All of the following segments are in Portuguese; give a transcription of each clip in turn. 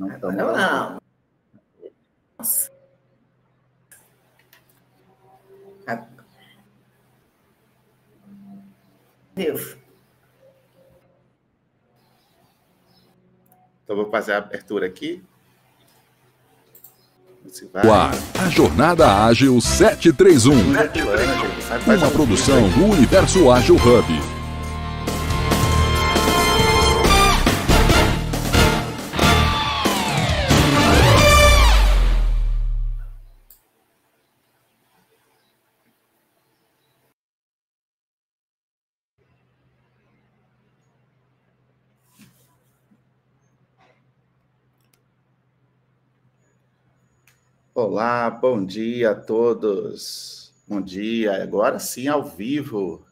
Não estamos. Não. Nossa. Deus. Então, vou fazer a abertura aqui. Ar, a Jornada Ágil 731. Uma produção do Universo Ágil Hub. Olá, bom dia a todos. Bom dia. Agora sim, ao vivo.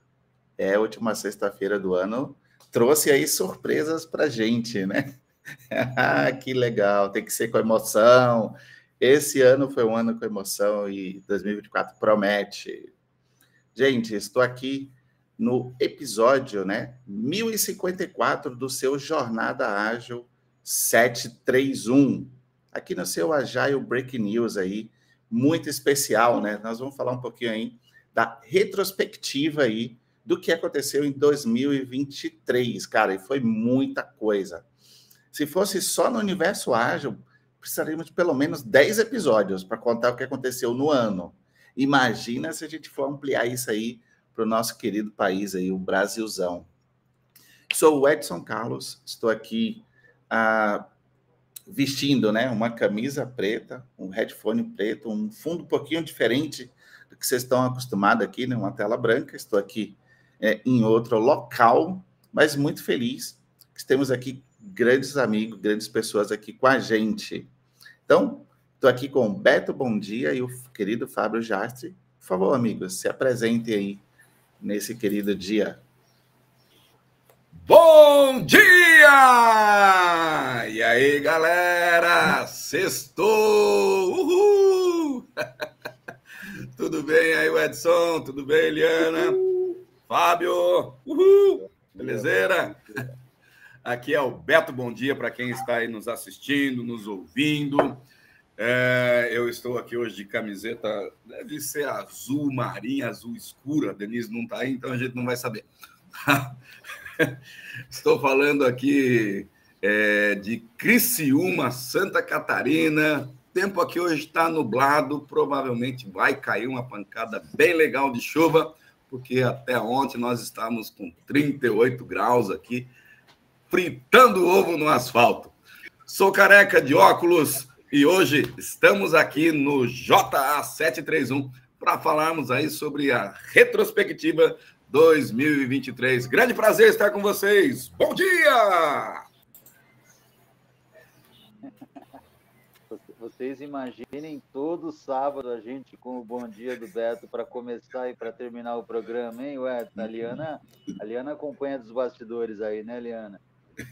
É a última sexta-feira do ano. Trouxe aí surpresas para gente, né? Ah, que legal. Tem que ser com emoção. Esse ano foi um ano com emoção e 2024 promete. Gente, estou aqui no episódio, né, 1054 do seu Jornada Ágil 731 aqui no seu Agile Break News aí, muito especial, né? Nós vamos falar um pouquinho aí da retrospectiva aí do que aconteceu em 2023, cara, e foi muita coisa. Se fosse só no universo ágil, precisaríamos de pelo menos 10 episódios para contar o que aconteceu no ano. Imagina se a gente for ampliar isso aí para o nosso querido país aí, o Brasilzão. Sou o Edson Carlos, estou aqui uh, vestindo né, uma camisa preta, um headphone preto, um fundo um pouquinho diferente do que vocês estão acostumados aqui, né, uma tela branca. Estou aqui é, em outro local, mas muito feliz que temos aqui grandes amigos, grandes pessoas aqui com a gente. Então, estou aqui com o Beto Bom Dia e o querido Fábio Jastre. Por favor, amigos, se apresentem aí nesse querido dia. Bom dia! E aí, galera? Sextou! Uhul! Tudo bem aí, Edson? Tudo bem, Eliana? Fábio? Uhul! Belezeira? Aqui é o Beto Bom Dia para quem está aí nos assistindo, nos ouvindo. É, eu estou aqui hoje de camiseta, deve ser azul marinha, azul escura. Denise não está aí, então a gente não vai saber. Estou falando aqui é, de Criciúma, Santa Catarina. Tempo aqui hoje está nublado, provavelmente vai cair uma pancada bem legal de chuva, porque até ontem nós estávamos com 38 graus aqui, fritando ovo no asfalto. Sou careca de óculos e hoje estamos aqui no JA 731 para falarmos aí sobre a retrospectiva 2023. Grande prazer estar com vocês. Bom dia! Vocês imaginem todo sábado a gente com o bom dia do Beto para começar e para terminar o programa, hein, Edson? A Liana, a Liana acompanha dos bastidores aí, né, Liana?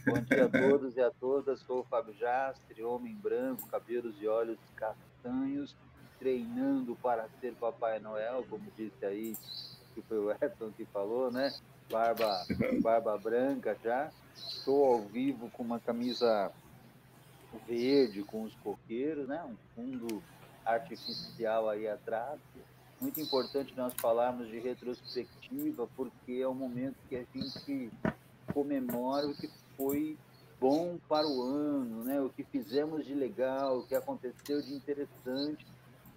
Bom dia a todos e a todas. Sou o Fábio Jastre, homem branco, cabelos e olhos castanhos, treinando para ser Papai Noel, como disse aí que foi o Edson que falou, né? Barba, barba branca já. Estou ao vivo com uma camisa verde com os coqueiros, né? Um fundo artificial aí atrás. Muito importante nós falarmos de retrospectiva, porque é o momento que a gente comemora o que foi bom para o ano, né? O que fizemos de legal, o que aconteceu de interessante.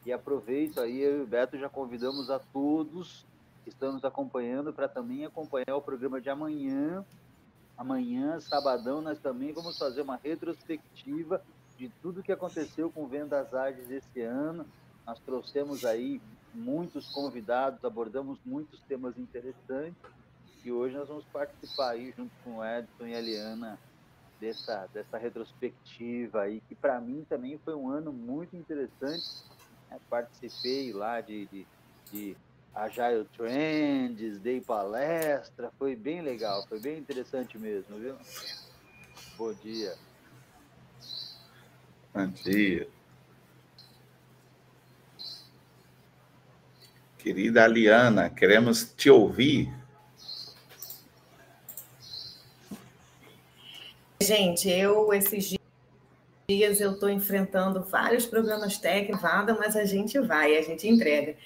E aproveito aí, eu e o Beto já convidamos a todos estão nos acompanhando para também acompanhar o programa de amanhã. Amanhã, sabadão, nós também vamos fazer uma retrospectiva de tudo que aconteceu com Vendas Artes esse ano. Nós trouxemos aí muitos convidados, abordamos muitos temas interessantes e hoje nós vamos participar aí junto com o Edson e a Eliana dessa, dessa retrospectiva aí, que para mim também foi um ano muito interessante. É, participei lá de, de, de Agile Trends, dei palestra, foi bem legal, foi bem interessante mesmo, viu? Bom dia. Bom dia. Querida Aliana, queremos te ouvir. Gente, eu esses dias eu estou enfrentando vários problemas técnicos, mas a gente vai, a gente entrega.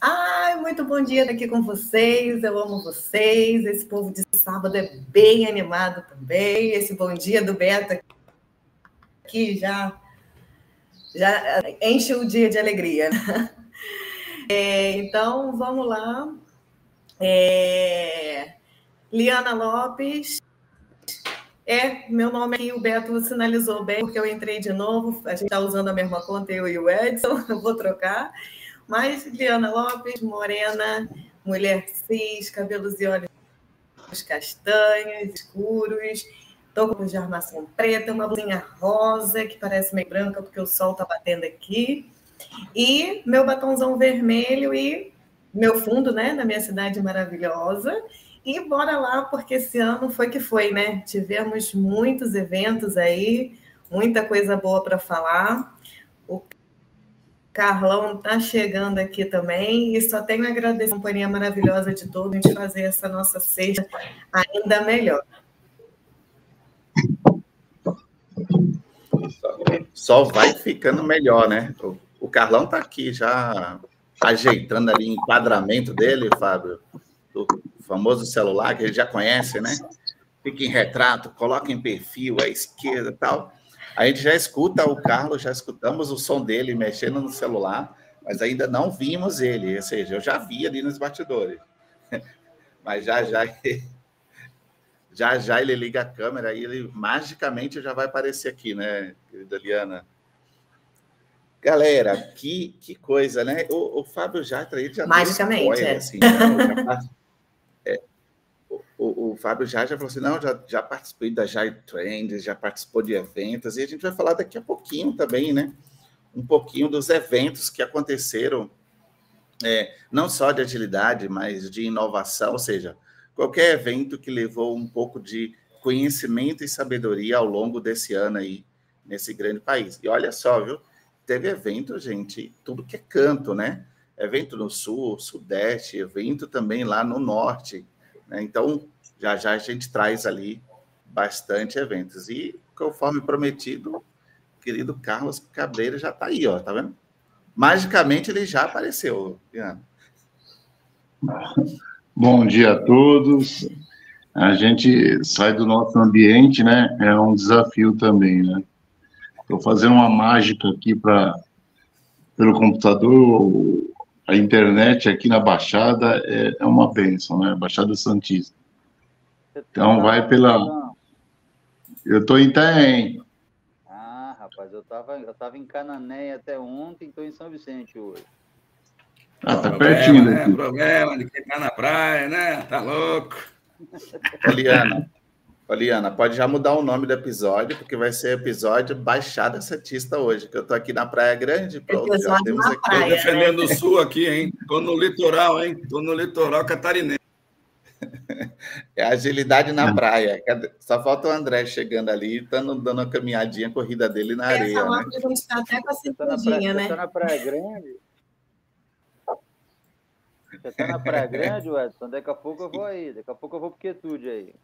Ai, muito bom dia aqui com vocês. Eu amo vocês. Esse povo de sábado é bem animado também. Esse bom dia do Beto aqui já já enche o dia de alegria. É, então, vamos lá. É, Liana Lopes. É, meu nome aqui, o Beto sinalizou bem, porque eu entrei de novo. A gente está usando a mesma conta, eu e o Edson, eu vou trocar. Mas Liana Lopes, morena, mulher cis, cabelos e olhos castanhos, escuros, Estou de armação preta, uma blusinha rosa, que parece meio branca, porque o sol está batendo aqui. E meu batonzão vermelho e meu fundo, né, na minha cidade maravilhosa. E bora lá, porque esse ano foi que foi, né? Tivemos muitos eventos aí, muita coisa boa para falar. Carlão está chegando aqui também e só tenho a agradecer a companhia maravilhosa de todos gente fazer essa nossa sexta ainda melhor. Só vai ficando melhor, né? O, o Carlão está aqui já ajeitando ali o enquadramento dele, Fábio, do famoso celular que ele já conhece, né? Fica em retrato, coloca em perfil à esquerda e tal. A gente já escuta o Carlos, já escutamos o som dele mexendo no celular, mas ainda não vimos ele, ou seja, eu já vi ali nos bastidores. Mas já já já já ele liga a câmera e ele magicamente já vai aparecer aqui, né, querida Liana? Galera, que, que coisa, né? O, o Fábio Jatra, ele já Magicamente, spoiler, é. Assim, é, o, Fábio já, já falou assim, não, já, já participei da Jai Trends, já participou de eventos, e a gente vai falar daqui a pouquinho também, né? Um pouquinho dos eventos que aconteceram, é, não só de agilidade, mas de inovação, ou seja, qualquer evento que levou um pouco de conhecimento e sabedoria ao longo desse ano aí, nesse grande país. E olha só, viu? Teve evento, gente, tudo que é canto, né? Evento no sul, sudeste, evento também lá no norte. Né? Então, já já a gente traz ali bastante eventos. E, conforme prometido, querido Carlos Cabreira já está aí, ó, tá vendo? Magicamente ele já apareceu, Diana. Bom dia a todos. A gente sai do nosso ambiente, né? É um desafio também, né? Estou fazendo uma mágica aqui para pelo computador, a internet aqui na Baixada é, é uma bênção, né? Baixada Santista. Então vai pela. Eu estou em Itaém. Ah, rapaz, eu estava eu tava em Cananéia até ontem, estou em São Vicente hoje. Ah, tá problema, pertinho né? daqui. Problema de quem tá na praia, né? Tá louco. Poliana, Poliana, pode já mudar o nome do episódio, porque vai ser episódio Baixada Santista hoje, que eu tô aqui na Praia Grande. Pronto, já temos aqui. Praia, tô defendendo né? o sul aqui, hein? Tô no litoral, hein? Tô no litoral catarinense. É agilidade na praia. Só falta o André chegando ali, dando, dando uma caminhadinha, corrida dele na areia. Essa né? a gente está até com a cinturinha, né? Tá na Praia Grande. Você tá na Praia Grande, Edson? Daqui a pouco eu vou aí. Daqui a pouco eu vou pro Quietude aí.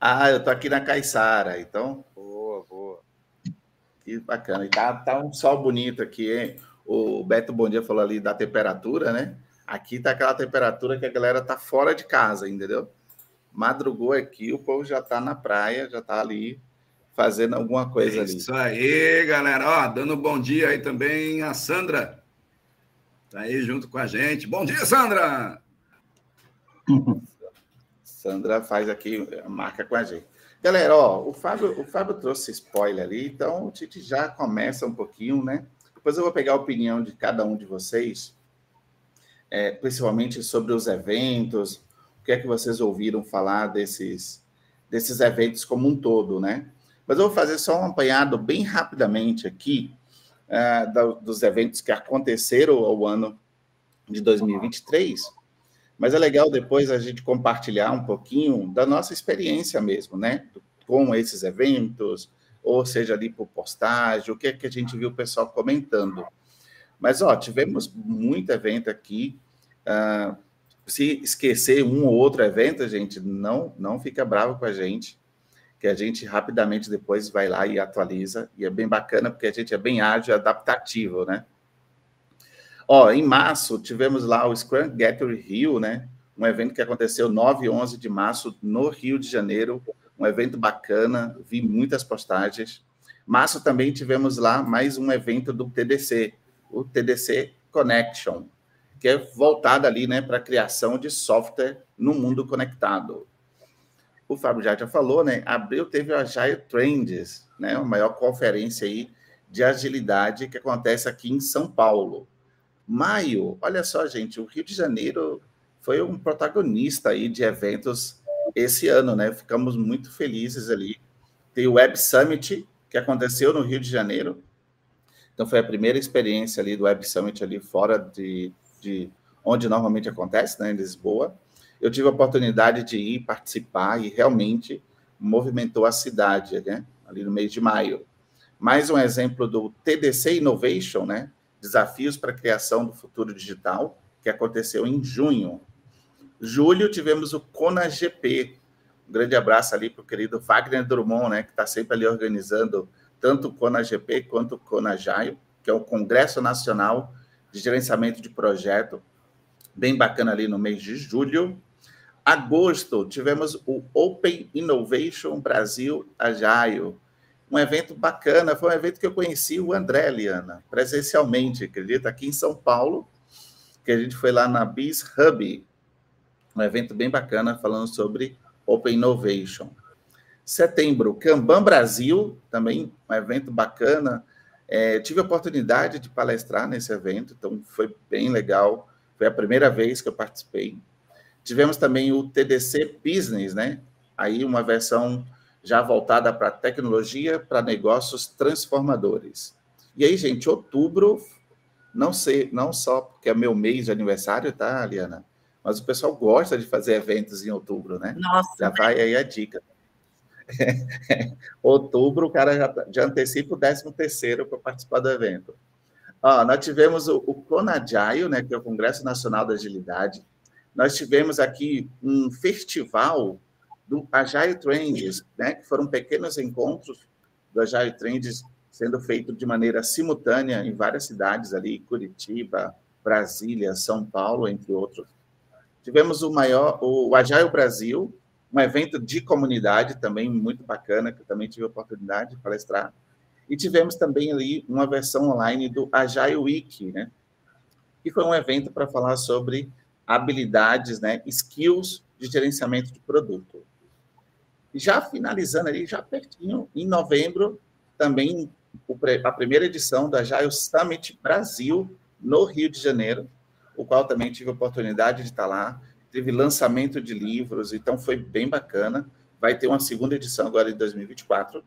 Ah, eu tô aqui na Caiçara, então. Boa, boa. Que bacana. E tá, tá um sol bonito aqui, hein? O Beto Bom Dia falou ali da temperatura, né? Aqui tá aquela temperatura que a galera tá fora de casa, entendeu? Madrugou aqui, o povo já tá na praia, já tá ali fazendo alguma coisa ali. Isso aí, galera. Ó, dando bom dia aí também a Sandra. Tá aí junto com a gente. Bom dia, Sandra! Sandra faz aqui, marca com a gente. Galera, ó, o Fábio, o Fábio trouxe spoiler ali, então a gente já começa um pouquinho, né? Depois eu vou pegar a opinião de cada um de vocês, é, principalmente sobre os eventos, o que é que vocês ouviram falar desses, desses eventos como um todo, né? Mas eu vou fazer só um apanhado bem rapidamente aqui uh, da, dos eventos que aconteceram ao ano de 2023, mas é legal depois a gente compartilhar um pouquinho da nossa experiência mesmo, né? Com esses eventos, ou seja, ali por postagem, o que é que a gente viu o pessoal comentando. Mas, ó, tivemos muito evento aqui. Uh, se esquecer um ou outro evento, gente, não, não fica bravo com a gente, que a gente rapidamente depois vai lá e atualiza, e é bem bacana, porque a gente é bem ágil adaptativo, né? Ó, em março, tivemos lá o Scrum Gateway Rio, né? Um evento que aconteceu 9 e 11 de março no Rio de Janeiro, um evento bacana, vi muitas postagens. Março também tivemos lá mais um evento do TDC, o TDC Connection, que é voltado ali, né, para a criação de software no mundo conectado o Fábio já já falou, né? Abril teve o Agile Trends, né? A maior conferência aí de agilidade que acontece aqui em São Paulo. Maio, olha só, gente, o Rio de Janeiro foi um protagonista aí de eventos esse ano, né? Ficamos muito felizes ali. Tem o Web Summit, que aconteceu no Rio de Janeiro. Então, foi a primeira experiência ali do Web Summit ali fora de, de onde normalmente acontece, né, em Lisboa eu tive a oportunidade de ir participar e realmente movimentou a cidade, né? Ali no mês de maio. Mais um exemplo do TDC Innovation, né? Desafios para a criação do futuro digital, que aconteceu em junho. Julho tivemos o Kona GP. Um grande abraço ali para o querido Wagner Drummond, né? Que está sempre ali organizando tanto o Kona GP quanto o Kona Jaio, que é o Congresso Nacional de Gerenciamento de Projeto, bem bacana ali no mês de julho. Agosto, tivemos o Open Innovation Brasil Agile, um evento bacana, foi um evento que eu conheci o André Liana, presencialmente, acredita, aqui em São Paulo, que a gente foi lá na Biz Hub, um evento bem bacana falando sobre Open Innovation. Setembro, Kanban Brasil, também um evento bacana. É, tive a oportunidade de palestrar nesse evento, então foi bem legal. Foi a primeira vez que eu participei. Tivemos também o TDC Business, né? Aí uma versão já voltada para tecnologia, para negócios transformadores. E aí, gente, outubro, não sei, não só porque é meu mês de aniversário, tá, Aliana? Mas o pessoal gosta de fazer eventos em outubro, né? Nossa. Já vai aí a dica. outubro, o cara já, já antecipa o 13 terceiro para participar do evento. Ó, nós tivemos o, o CONAGILE, né, que é o Congresso Nacional da Agilidade, nós tivemos aqui um festival do Agile Trends, né, que foram pequenos encontros do Agile Trends sendo feito de maneira simultânea em várias cidades ali, Curitiba, Brasília, São Paulo, entre outros. Tivemos o maior, o Agile Brasil, um evento de comunidade também muito bacana, que eu também tive a oportunidade de palestrar. E tivemos também ali uma versão online do Agile Week, né? Que foi um evento para falar sobre habilidades, né, skills de gerenciamento de produto. Já finalizando ali, já pertinho, em novembro, também a primeira edição da Agile Summit Brasil, no Rio de Janeiro, o qual também tive a oportunidade de estar lá. Teve lançamento de livros, então foi bem bacana. Vai ter uma segunda edição agora em 2024.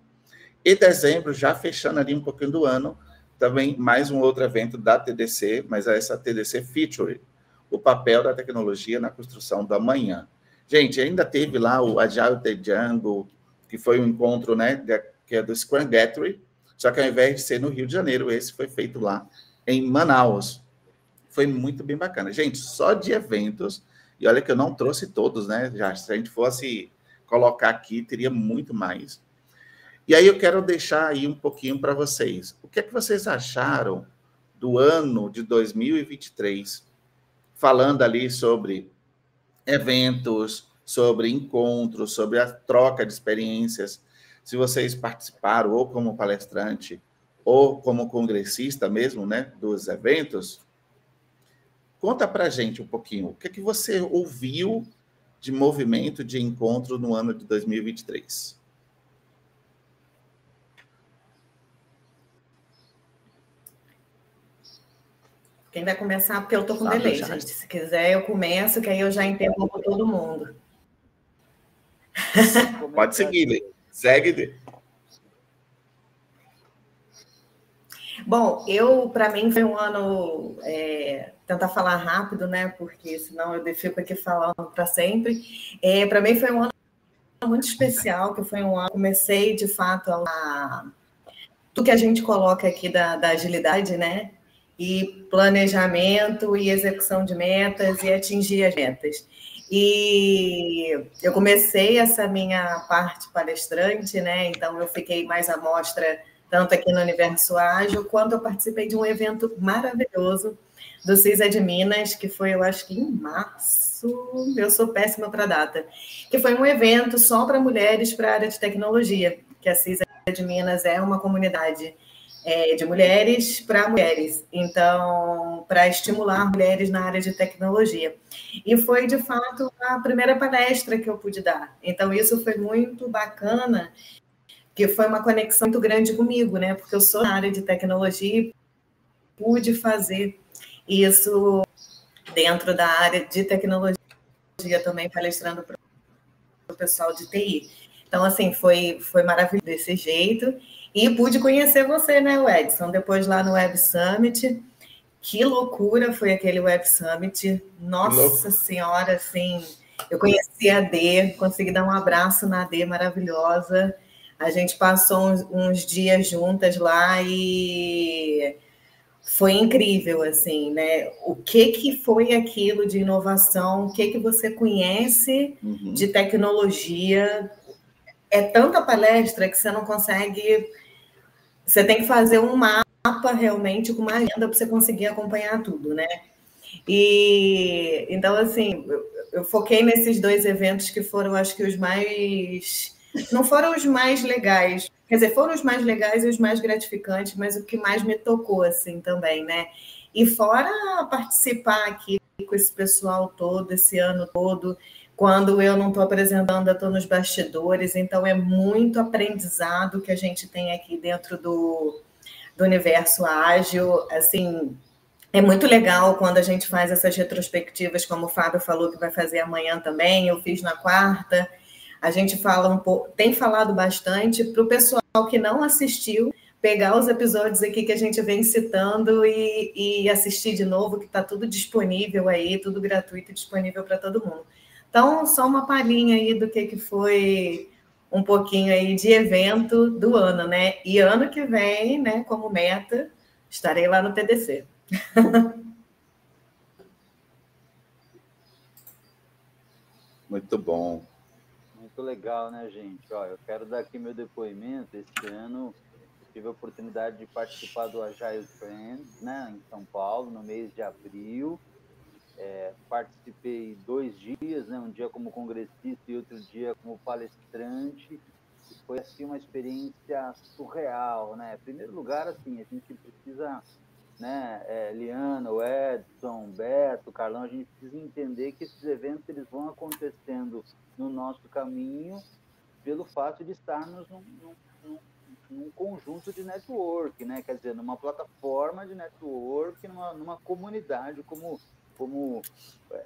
E dezembro, já fechando ali um pouquinho do ano, também mais um outro evento da TDC, mas é essa TDC Feature, o papel da tecnologia na construção do amanhã. Gente, ainda teve lá o Agile The Jungle, que foi um encontro, né, que é do Scrum Gateway, só que ao invés de ser no Rio de Janeiro, esse foi feito lá em Manaus. Foi muito bem bacana. Gente, só de eventos, e olha que eu não trouxe todos, né? Já, se a gente fosse colocar aqui, teria muito mais. E aí eu quero deixar aí um pouquinho para vocês. O que é que vocês acharam do ano de 2023? falando ali sobre eventos, sobre encontros, sobre a troca de experiências. Se vocês participaram ou como palestrante ou como congressista mesmo, né, dos eventos, conta para gente um pouquinho. O que é que você ouviu de movimento de encontro no ano de 2023? Quem vai começar? Porque eu estou com Sabe, delay, gente. Se quiser, eu começo, que aí eu já interrompo todo mundo. Pode seguir, segue. Bom, eu, para mim, foi um ano. É, tentar falar rápido, né? Porque senão eu fico aqui falando para sempre. É, para mim, foi um ano muito especial, que foi um ano. Comecei, de fato, a. Tudo que a gente coloca aqui da, da agilidade, né? e planejamento e execução de metas e atingir as metas. E eu comecei essa minha parte palestrante, né? Então eu fiquei mais à mostra tanto aqui no Universo Ágil, quanto eu participei de um evento maravilhoso do CISA de Minas, que foi, eu acho que em março, eu sou péssima para data, que foi um evento só para mulheres para a área de tecnologia, que a CISA de Minas é uma comunidade é, de mulheres para mulheres, então, para estimular mulheres na área de tecnologia. E foi, de fato, a primeira palestra que eu pude dar. Então, isso foi muito bacana, que foi uma conexão muito grande comigo, né? Porque eu sou na área de tecnologia e pude fazer isso dentro da área de tecnologia também, palestrando para o pessoal de TI. Então, assim, foi, foi maravilhoso desse jeito. E pude conhecer você, né, Edson? Depois lá no Web Summit. Que loucura foi aquele Web Summit. Nossa Senhora, assim. Eu conheci a D, consegui dar um abraço na D maravilhosa. A gente passou uns, uns dias juntas lá e foi incrível, assim, né? O que que foi aquilo de inovação? O que que você conhece uhum. de tecnologia? É tanta palestra que você não consegue você tem que fazer um mapa realmente com uma agenda para você conseguir acompanhar tudo, né? E então, assim, eu, eu foquei nesses dois eventos que foram, acho que, os mais. Não foram os mais legais, quer dizer, foram os mais legais e os mais gratificantes, mas o que mais me tocou, assim, também, né? E fora participar aqui com esse pessoal todo, esse ano todo, quando eu não estou apresentando, eu estou nos bastidores, então é muito aprendizado que a gente tem aqui dentro do, do universo ágil. Assim, é muito legal quando a gente faz essas retrospectivas, como o Fábio falou que vai fazer amanhã também, eu fiz na quarta. A gente fala um pouco, tem falado bastante para o pessoal que não assistiu, pegar os episódios aqui que a gente vem citando e, e assistir de novo, que está tudo disponível aí, tudo gratuito, disponível para todo mundo. Então, só uma palhinha aí do que, que foi um pouquinho aí de evento do ano, né? E ano que vem, né, como meta, estarei lá no TDC. Muito bom. Muito legal, né, gente? Ó, eu quero dar aqui meu depoimento. Este ano tive a oportunidade de participar do Agile Friends, né, em São Paulo, no mês de abril. É, participei dois dias, né, um dia como congressista e outro dia como palestrante. Foi assim uma experiência surreal, né? Em primeiro lugar, assim, a gente precisa, né, é, Liana, o Edson, Beto, Carlão, a gente precisa entender que esses eventos eles vão acontecendo no nosso caminho pelo fato de estarmos num, num, num conjunto de network, né? Quer dizer, numa plataforma de network, numa, numa comunidade como como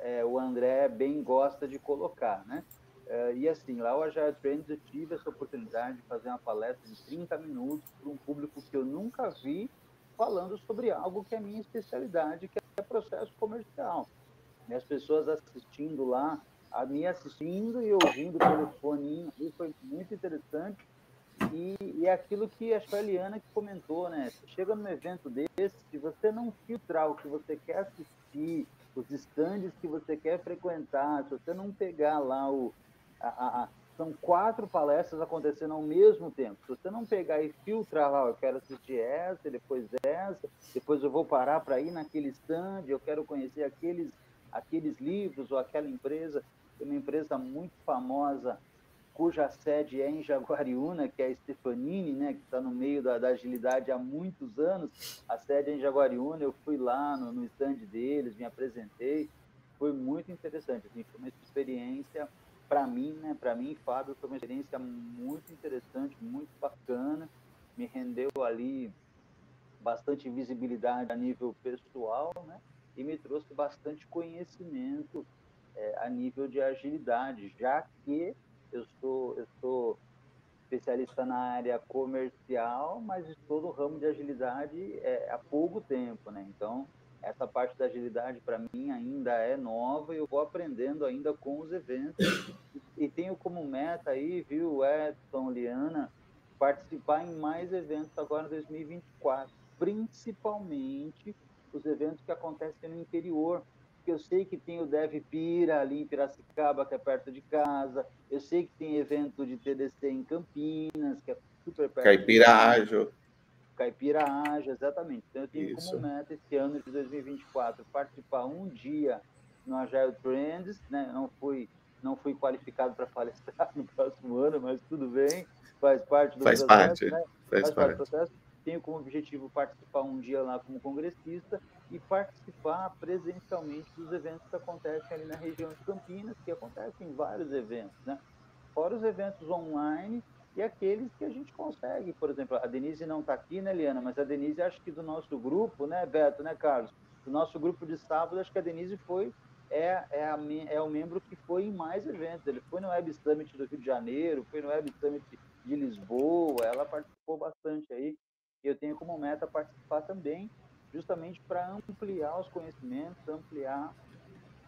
é, o André bem gosta de colocar, né? É, e assim, lá o Agile Trends eu tive essa oportunidade de fazer uma palestra de 30 minutos para um público que eu nunca vi falando sobre algo que é minha especialidade, que é processo comercial. E as pessoas assistindo lá, a me assistindo e ouvindo pelo foninho, isso foi muito interessante. E, e é aquilo que acho que a Eliana que comentou, né? Você chega num evento desse, se você não filtrar o que você quer assistir, os estandes que você quer frequentar, se você não pegar lá o. A, a, são quatro palestras acontecendo ao mesmo tempo. Se você não pegar e filtrar lá, eu quero assistir essa, depois essa, depois eu vou parar para ir naquele stand, eu quero conhecer aqueles, aqueles livros ou aquela empresa. Uma empresa muito famosa cuja sede é em Jaguariúna, que é a Stefanini, né, que está no meio da, da, agilidade há muitos anos. A sede é em Jaguariúna, eu fui lá no, no stand deles, me apresentei. Foi muito interessante, assim, foi uma experiência para mim, né, para mim, Fábio, foi uma experiência muito interessante, muito bacana. Me rendeu ali bastante visibilidade a nível pessoal, né, e me trouxe bastante conhecimento é, a nível de agilidade, já que eu sou, eu sou especialista na área comercial, mas estou no ramo de agilidade é, há pouco tempo, né? Então, essa parte da agilidade para mim ainda é nova e eu vou aprendendo ainda com os eventos. E tenho como meta aí, viu, Edson, Liana, participar em mais eventos agora em 2024, principalmente os eventos que acontecem no interior, porque eu sei que tem o Dev Pira ali em Piracicaba, que é perto de casa, eu sei que tem evento de TDC em Campinas, que é super perto. Caipira Ágil. Caipira Ágil, exatamente. Então eu tenho Isso. como meta esse ano de 2024 participar um dia no Agile Trends, né? Não fui não fui qualificado para palestrar no próximo ano, mas tudo bem, faz parte do faz processo, parte, né? faz, faz parte do processo. Tenho como objetivo participar um dia lá como congressista e participar presencialmente dos eventos que acontecem ali na região de Campinas, que acontecem vários eventos, né? Fora os eventos online e aqueles que a gente consegue. Por exemplo, a Denise não está aqui, né, Liana? Mas a Denise, acho que do nosso grupo, né, Beto, né, Carlos? Do nosso grupo de sábado, acho que a Denise foi é, é, a, é o membro que foi em mais eventos. Ele foi no Web Summit do Rio de Janeiro, foi no Web Summit de Lisboa, ela participou bastante aí. E eu tenho como meta participar também, justamente para ampliar os conhecimentos, ampliar,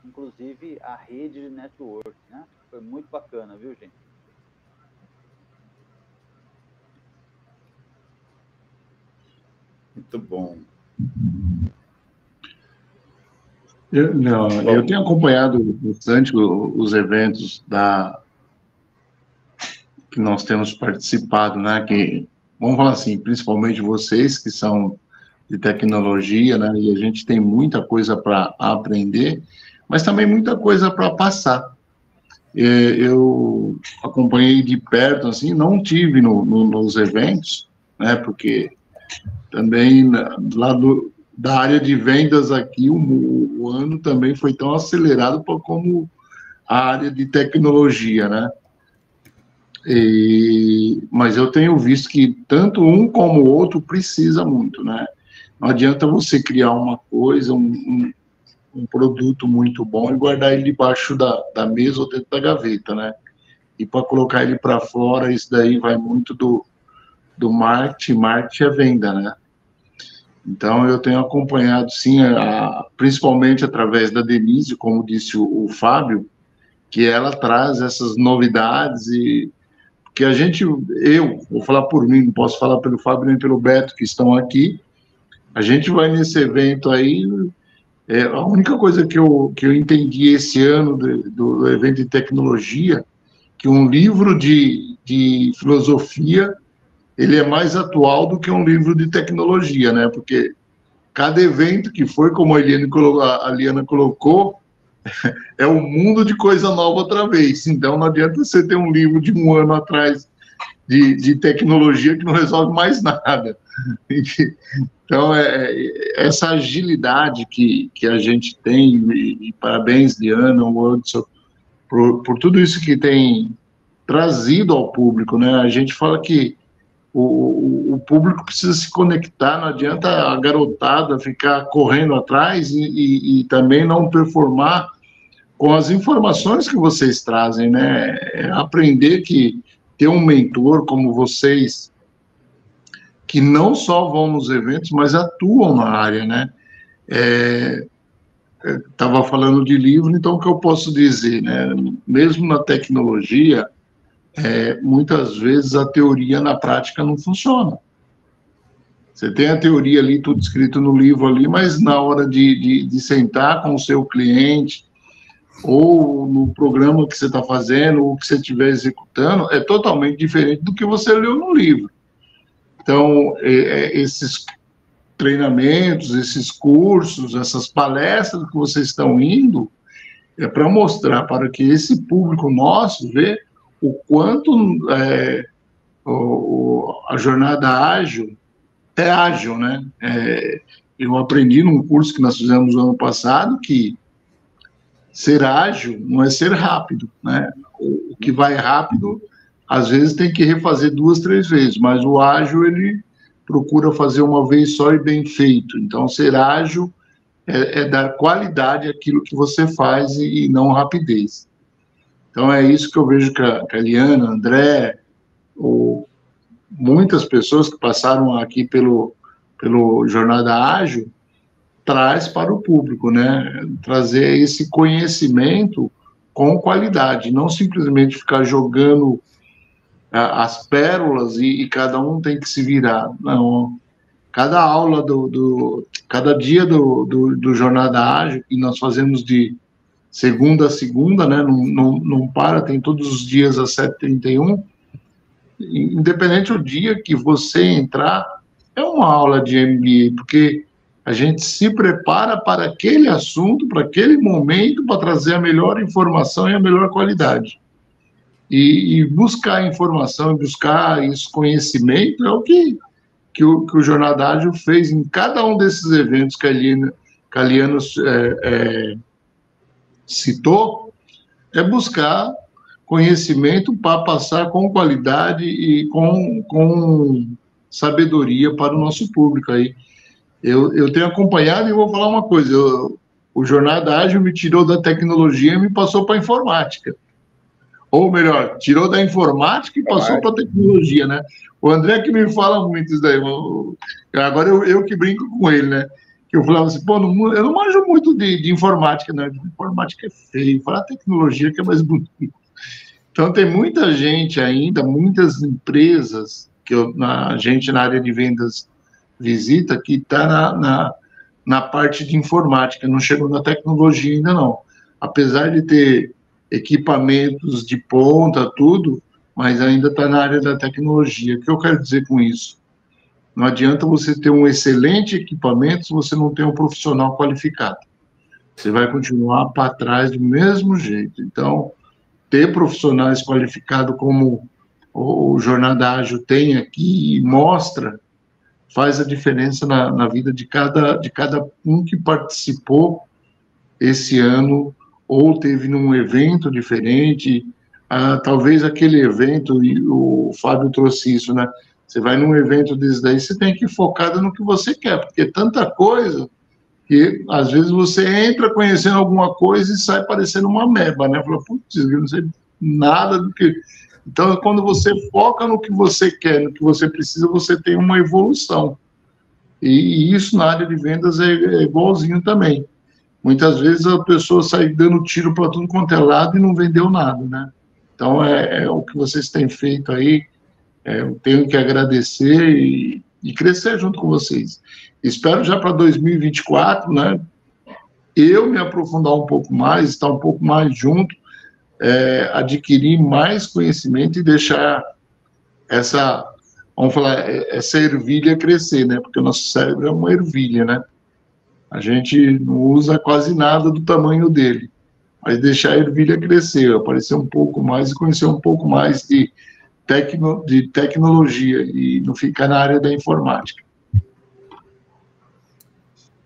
inclusive, a rede de network. Né? Foi muito bacana, viu, gente? Muito bom. Eu, não, eu tenho acompanhado bastante os eventos da que nós temos participado, né? Que vamos falar assim, principalmente vocês que são de tecnologia, né? E a gente tem muita coisa para aprender, mas também muita coisa para passar. Eu acompanhei de perto, assim, não tive no, no, nos eventos, né? Porque também lá do, da área de vendas aqui, o, o ano também foi tão acelerado como a área de tecnologia, né? E, mas eu tenho visto que tanto um como o outro precisa muito, né? Não adianta você criar uma coisa, um, um, um produto muito bom e guardar ele debaixo da, da mesa ou dentro da gaveta, né? E para colocar ele para fora, isso daí vai muito do, do marketing, marketing é venda, né? Então, eu tenho acompanhado, sim, a, principalmente através da Denise, como disse o, o, Fábio, que ela traz essas novidades e que a gente, eu, vou falar por mim, não posso falar pelo Fábio nem pelo Beto, que estão aqui, a gente vai nesse evento aí, é, a única coisa que eu, que eu entendi esse ano do, do evento de tecnologia, que um livro de, de filosofia ele é mais atual do que um livro de tecnologia, né? Porque cada evento que foi, como a, a Liana colocou, é um mundo de coisa nova outra vez. Então não adianta você ter um livro de um ano atrás de, de tecnologia que não resolve mais nada. Então, é, é, essa agilidade que, que a gente tem, e, e parabéns, Liana, Anderson, por, por tudo isso que tem trazido ao público, né? A gente fala que o, o, público precisa se conectar, não adianta a garotada ficar correndo atrás e, e, e, também não performar com as informações que vocês trazem, né? É aprender que ter um mentor como vocês, que não só vão nos eventos, mas atuam na área, né? Estava é, falando de livro, então o que eu posso dizer, né? Mesmo na tecnologia, é, muitas vezes a teoria na prática não funciona. Você tem a teoria ali, tudo escrito no livro ali, mas na hora de, de, de sentar com o seu cliente, ou no programa que você está fazendo, ou que você estiver executando, é totalmente diferente do que você leu no livro. Então, é, é, esses treinamentos, esses cursos, essas palestras que vocês estão indo, é para mostrar para que esse público nosso vê o quanto é, o, a jornada ágil é ágil, né? É, eu aprendi num curso que nós fizemos no ano passado que ser ágil não é ser rápido, né? O, o que vai rápido, às vezes tem que refazer duas, três vezes, mas o ágil ele procura fazer uma vez só e bem feito. Então, ser ágil é, é dar qualidade àquilo que você faz e, e não rapidez. Então é isso que eu vejo que a, que a André, ou muitas pessoas que passaram aqui pelo, pelo Jornada Ágil, traz para o público, né? Trazer esse conhecimento com qualidade, não simplesmente ficar jogando as pérolas e, e, cada um tem que se virar. Não. cada aula do, do cada dia do, do, do, Jornada Ágil, que nós fazemos de segunda a segunda, né, não, não, não para, tem todos os dias às 7h31, independente do dia que você entrar, é uma aula de MBA, porque a gente se prepara para aquele assunto, para aquele momento, para trazer a melhor informação e a melhor qualidade. E, e buscar informação, buscar esse conhecimento é o que, que, o, que o Jornada Ágil fez em cada um desses eventos que a Liana, que a Liana é, é, citou, é buscar conhecimento para passar com qualidade e com, com sabedoria para o nosso público aí. Eu, eu tenho acompanhado e vou falar uma coisa, eu, o Jornada Ágil me tirou da tecnologia e me passou para a informática. Ou melhor, tirou da informática e passou para a tecnologia, né? O André que me fala muito isso daí. Agora eu, eu que brinco com ele, né? Que eu falava assim, pô, não, eu não manjo muito de, de informática, né? Informática é feio, falar tecnologia que é mais bonito. Então tem muita gente ainda, muitas empresas que eu, a gente na área de vendas visita que está na, na, na parte de informática, não chegou na tecnologia ainda não. Apesar de ter equipamentos de ponta, tudo, mas ainda está na área da tecnologia. O que eu quero dizer com isso? Não adianta você ter um excelente equipamento se você não tem um profissional qualificado. Você vai continuar para trás do mesmo jeito. Então, ter profissionais qualificados como o Jornada Ágil tem aqui e mostra, faz a diferença na, na vida de cada, de cada um que participou esse ano ou teve num evento diferente, ah, talvez aquele evento, e o Fábio trouxe isso, né? Você vai num evento desse daí, você tem que ir focado no que você quer, porque tanta coisa que às vezes você entra conhecendo alguma coisa e sai parecendo uma meba, né? Fala, putz, eu não sei nada do que. Então, quando você foca no que você quer, no que você precisa, você tem uma evolução. E, e isso na área de vendas é, é igualzinho também. Muitas vezes a pessoa sai dando tiro para tudo quanto é lado e não vendeu nada, né? Então é, é o que vocês têm feito aí. É, eu tenho que agradecer e, e crescer junto com vocês. Espero já para 2024, né? Eu me aprofundar um pouco mais, estar um pouco mais junto, é, adquirir mais conhecimento e deixar essa, vamos falar, essa ervilha crescer, né? Porque o nosso cérebro é uma ervilha, né? A gente não usa quase nada do tamanho dele, mas deixar a ervilha crescer, aparecer um pouco mais e conhecer um pouco mais de, tecno, de tecnologia e não ficar na área da informática.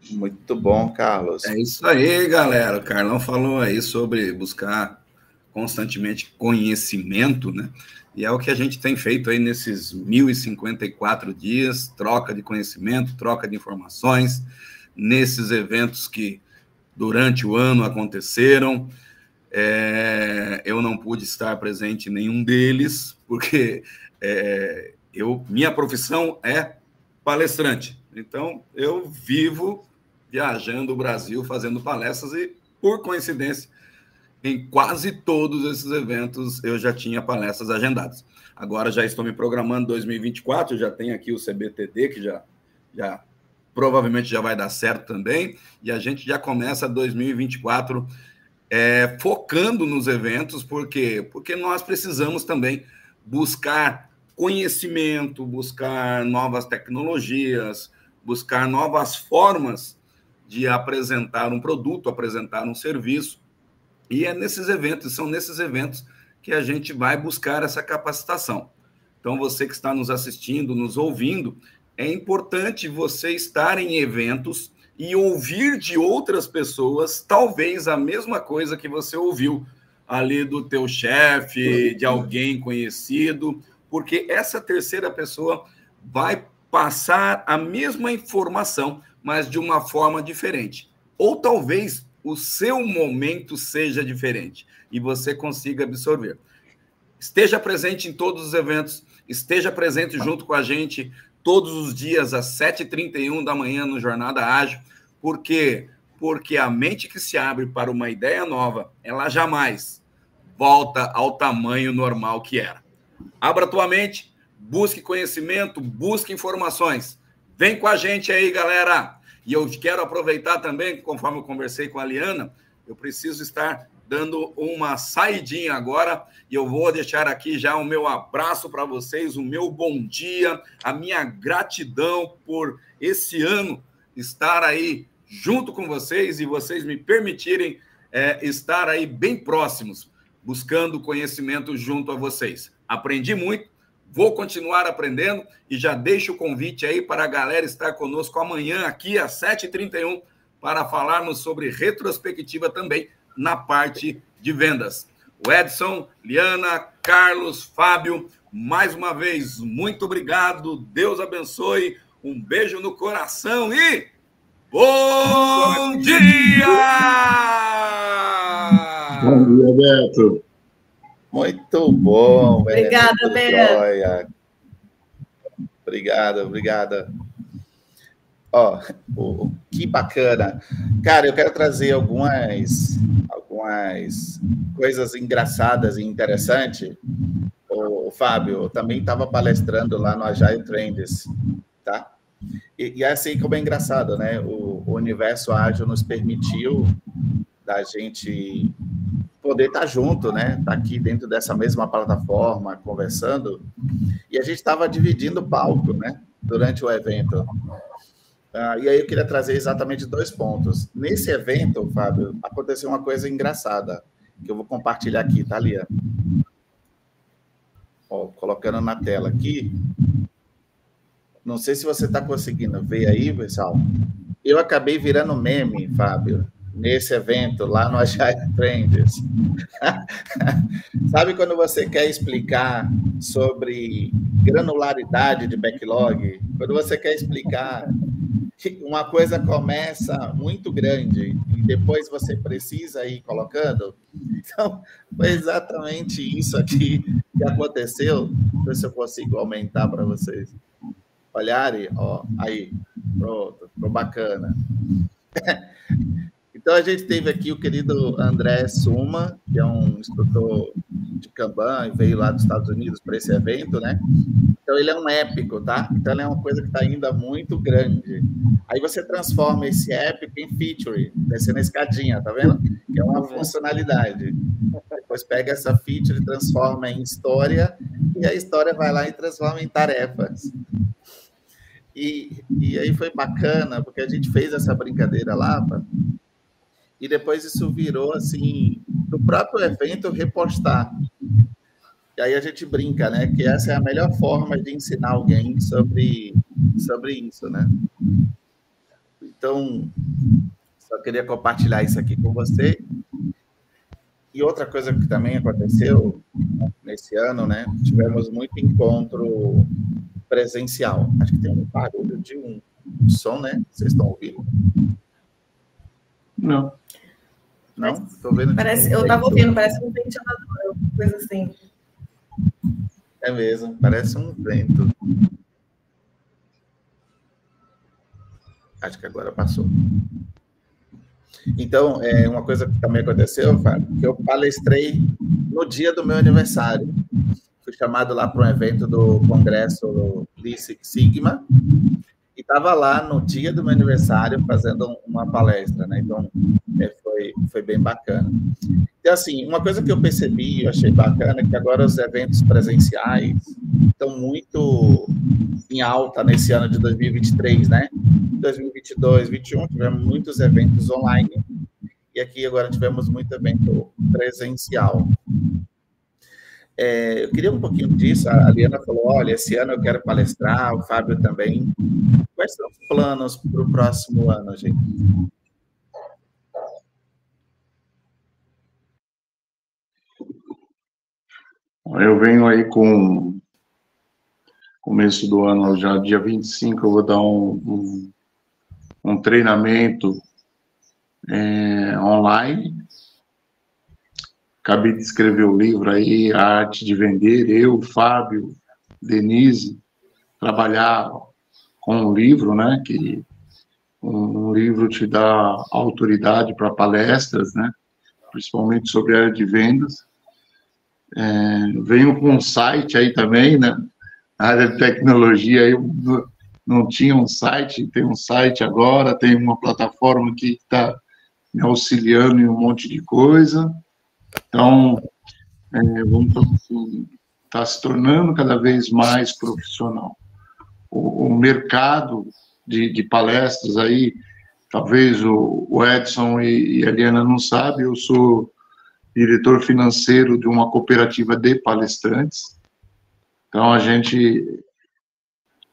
Muito bom, Carlos. É isso aí, galera. O Carlão falou aí sobre buscar constantemente conhecimento, né? E é o que a gente tem feito aí nesses 1054 dias, troca de conhecimento, troca de informações, nesses eventos que durante o ano aconteceram. É, eu não pude estar presente em nenhum deles, porque é, eu, minha profissão é palestrante. Então, eu vivo viajando o Brasil, fazendo palestras e, por coincidência, em quase todos esses eventos eu já tinha palestras agendadas. Agora já estou me programando 2024, já tenho aqui o CBTD, que já, já provavelmente já vai dar certo também, e a gente já começa 2024 é, focando nos eventos, por quê? Porque nós precisamos também buscar conhecimento, buscar novas tecnologias, buscar novas formas de apresentar um produto, apresentar um serviço. E é nesses eventos, são nesses eventos que a gente vai buscar essa capacitação. Então, você que está nos assistindo, nos ouvindo, é importante você estar em eventos e ouvir de outras pessoas, talvez a mesma coisa que você ouviu ali do teu chefe, de alguém conhecido, porque essa terceira pessoa vai passar a mesma informação, mas de uma forma diferente. Ou talvez o seu momento seja diferente e você consiga absorver. Esteja presente em todos os eventos, esteja presente junto com a gente todos os dias às 7h31 da manhã no Jornada Ágil. Por quê? Porque a mente que se abre para uma ideia nova, ela jamais volta ao tamanho normal que era. Abra tua mente, busque conhecimento, busque informações. Vem com a gente aí, galera. E eu quero aproveitar também, conforme eu conversei com a Liana, eu preciso estar dando uma saidinha agora e eu vou deixar aqui já o meu abraço para vocês, o meu bom dia, a minha gratidão por esse ano estar aí junto com vocês e vocês me permitirem é, estar aí bem próximos, buscando conhecimento junto a vocês. Aprendi muito, vou continuar aprendendo e já deixo o convite aí para a galera estar conosco amanhã aqui às 7h31 para falarmos sobre retrospectiva também na parte de vendas. O Edson, Liana, Carlos, Fábio, mais uma vez, muito obrigado. Deus abençoe. Um beijo no coração e bom dia! Bom dia, Beto. Muito bom. Obrigada, Beto. Obrigada, obrigada. Ó, oh, que bacana. Cara, eu quero trazer algumas, algumas coisas engraçadas e interessantes. O, Fábio também estava palestrando lá no Agile Trends, tá? E, e assim como é engraçado, né? O, o universo ágil nos permitiu da gente poder estar tá junto, né? Estar tá aqui dentro dessa mesma plataforma, conversando. E a gente estava dividindo o palco, né? Durante o evento. Ah, e aí eu queria trazer exatamente dois pontos. Nesse evento, Fábio, aconteceu uma coisa engraçada, que eu vou compartilhar aqui, tá, Lia? Ó, colocando na tela aqui. Não sei se você está conseguindo ver aí, pessoal. Eu acabei virando meme, Fábio, nesse evento lá no Agile Trends. Sabe quando você quer explicar sobre granularidade de backlog? Quando você quer explicar uma coisa começa muito grande e depois você precisa ir colocando? Então, foi exatamente isso aqui que aconteceu. Ver se eu consigo aumentar para vocês olharem. Ó, aí, pronto, ficou bacana. Então, a gente teve aqui o querido André Suma, que é um instrutor de Kanban e veio lá dos Estados Unidos para esse evento, né? Então, ele é um épico, tá? Então, ele é uma coisa que está ainda muito grande. Aí você transforma esse épico em feature, descendo a escadinha, tá vendo? Que é uma funcionalidade. Depois pega essa feature e transforma em história, e a história vai lá e transforma em tarefas. E, e aí foi bacana, porque a gente fez essa brincadeira lá, e depois isso virou assim, do próprio evento repostar. E aí a gente brinca, né? Que essa é a melhor forma de ensinar alguém sobre, sobre isso, né? Então, só queria compartilhar isso aqui com você. E outra coisa que também aconteceu nesse ano, né? Tivemos muito encontro presencial. Acho que tem um barulho de um som, né? Vocês estão ouvindo? Não. Não? Estou vendo. Parece, eu estava ouvindo, parece um ventilador, coisa assim. É mesmo, parece um vento. Acho que agora passou. Então, é uma coisa que também aconteceu, Fábio, que eu palestrei no dia do meu aniversário. Fui chamado lá para um evento do Congresso Lean Sigma, e estava lá no dia do meu aniversário fazendo uma palestra, né? Então, é, foi, foi bem bacana. E, assim, uma coisa que eu percebi, eu achei bacana, é que agora os eventos presenciais estão muito em alta nesse ano de 2023, né? Em 2022, 2021, tivemos muitos eventos online, e aqui agora tivemos muito evento presencial. É, eu queria um pouquinho disso. A Liana falou: olha, esse ano eu quero palestrar, o Fábio também. Quais são os planos para o próximo ano, gente? Eu venho aí com começo do ano, já dia 25, eu vou dar um, um, um treinamento é, online acabei de escrever o livro aí, A Arte de Vender, eu, Fábio, Denise, trabalhar com um livro, né, que um livro te dá autoridade para palestras, né, principalmente sobre a área de vendas. É, venho com um site aí também, né, na área de tecnologia, eu, não tinha um site, tem um site agora, tem uma plataforma que está me auxiliando em um monte de coisa. Então, é, vamos assim, está se tornando cada vez mais profissional. O, o mercado de, de, palestras aí, talvez o, o Edson e, e, a Eliana não sabem, eu sou diretor financeiro de uma cooperativa de palestrantes. Então, a gente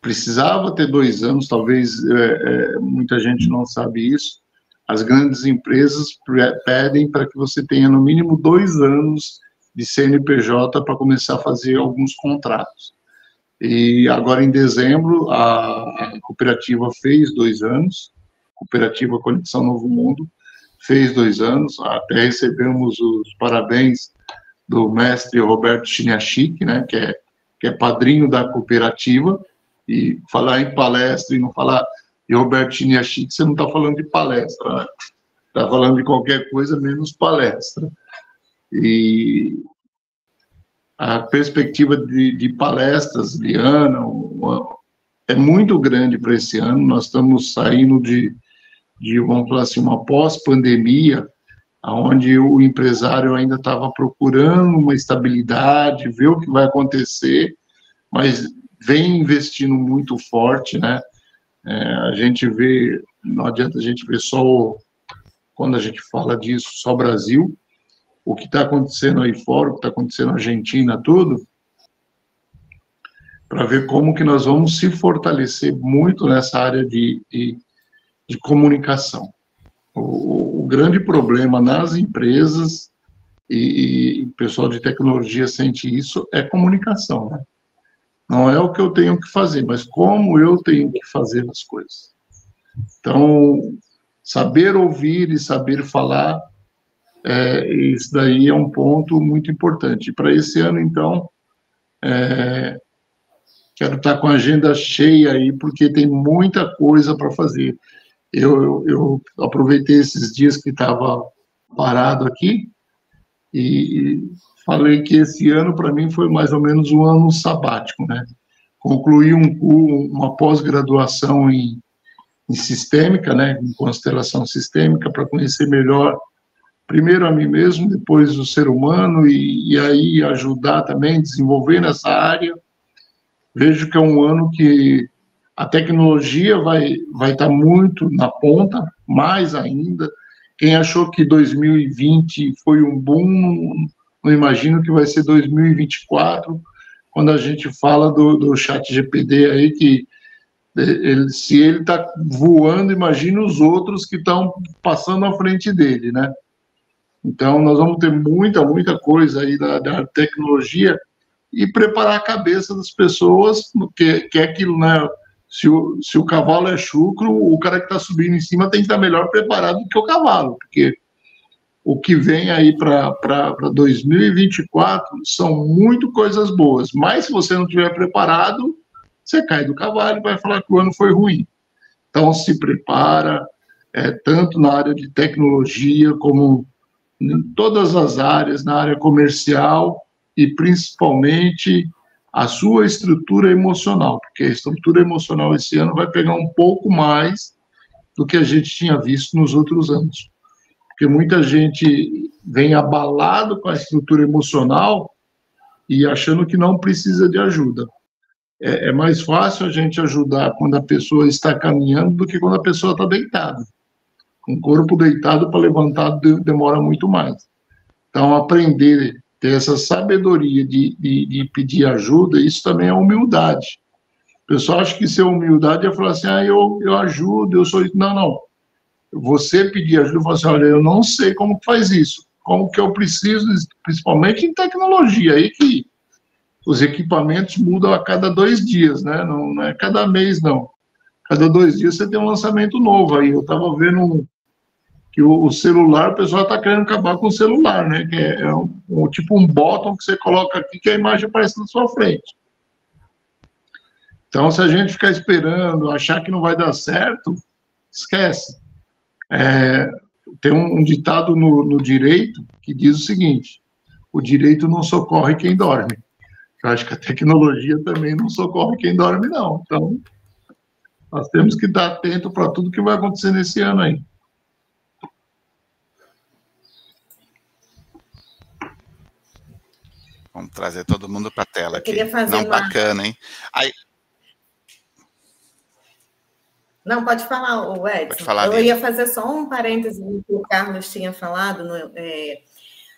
precisava ter dois anos, talvez é, é, muita gente não sabe isso. As grandes empresas pedem para que você tenha no mínimo dois anos de CNPJ para começar a fazer alguns contratos. E agora em dezembro a, cooperativa fez dois anos, cooperativa Conexão Novo Mundo fez dois anos, até recebemos os parabéns do mestre Roberto Chiniachik, né, que é, que é padrinho da cooperativa, e falar em palestra e não falar de Roberto Chiniachik, você não está falando de palestra, né? Está falando de qualquer coisa menos palestra. E a perspectiva de, de palestras, Liana, uma, é muito grande para esse ano. Nós estamos saindo de, de vamos falar assim, uma pós-pandemia, onde o empresário ainda estava procurando uma estabilidade, ver o que vai acontecer, mas vem investindo muito forte, né? É, a gente vê, não adianta a gente ver só, quando a gente fala disso, só Brasil, o que está acontecendo aí fora, o que está acontecendo na Argentina, tudo, para ver como que nós vamos se fortalecer muito nessa área de, de, de comunicação. O, o, grande problema nas empresas, e, e, o pessoal de tecnologia sente isso, é comunicação, né? Não é o que eu tenho que fazer, mas como eu tenho que fazer as coisas. Então, saber ouvir e saber falar é, isso daí é um ponto muito importante. Para esse ano, então, é, quero estar com a agenda cheia aí, porque tem muita coisa para fazer. Eu, eu, eu, aproveitei esses dias que estava parado aqui e falei que esse ano, para mim, foi mais ou menos um ano sabático, né? Concluí um, uma pós-graduação em, em sistêmica, né, em constelação sistêmica, para conhecer melhor primeiro a mim mesmo, depois o ser humano, e, e aí ajudar também, desenvolver nessa área. Vejo que é um ano que a tecnologia vai, vai estar muito na ponta, mais ainda. Quem achou que 2020 foi um boom, não imagino que vai ser 2024, quando a gente fala do, do chat GPD aí, que ele, se ele está voando, imagina os outros que estão passando à frente dele, né? Então, nós vamos ter muita, muita coisa aí da, da tecnologia e preparar a cabeça das pessoas, que, que é aquilo, né? Se o, se o cavalo é chucro, o cara que está subindo em cima tem que estar melhor preparado do que o cavalo, porque o que vem aí para 2024 são muito coisas boas, mas se você não estiver preparado, você cai do cavalo e vai falar que o ano foi ruim. Então, se prepara, é, tanto na área de tecnologia como em todas as áreas, na área comercial e principalmente a sua estrutura emocional, porque a estrutura emocional esse ano vai pegar um pouco mais do que a gente tinha visto nos outros anos. Porque muita gente vem abalado com a estrutura emocional e achando que não precisa de ajuda. É, é mais fácil a gente ajudar quando a pessoa está caminhando do que quando a pessoa está deitada. Um corpo deitado para levantar demora muito mais. Então, aprender, ter essa sabedoria de, de, de pedir ajuda, isso também é humildade. O pessoal acha que ser humildade é falar assim, ah, eu, eu ajudo, eu sou isso. Não, não. Você pedir ajuda e falar assim, olha, eu não sei como faz isso. Como que eu preciso, principalmente em tecnologia, aí que os equipamentos mudam a cada dois dias, né? Não, não é cada mês, não. Cada dois dias você tem um lançamento novo aí. Eu estava vendo que o, o celular, o pessoal está querendo acabar com o celular, né? Que é, é um, um, tipo um botão que você coloca aqui que a imagem aparece na sua frente. Então, se a gente ficar esperando, achar que não vai dar certo, esquece. É, tem um, um ditado no, no, direito que diz o seguinte: o direito não socorre quem dorme. Eu acho que a tecnologia também não socorre quem dorme, não. Então, Nós temos que estar atento para tudo que vai acontecer nesse ano aí. Vamos trazer todo mundo para a tela aqui. queria fazer Não, uma... bacana, hein? Aí, Não, pode falar, o Edson. Pode falar, Eu ia fazer só um parêntese que o Carlos tinha falado no- é,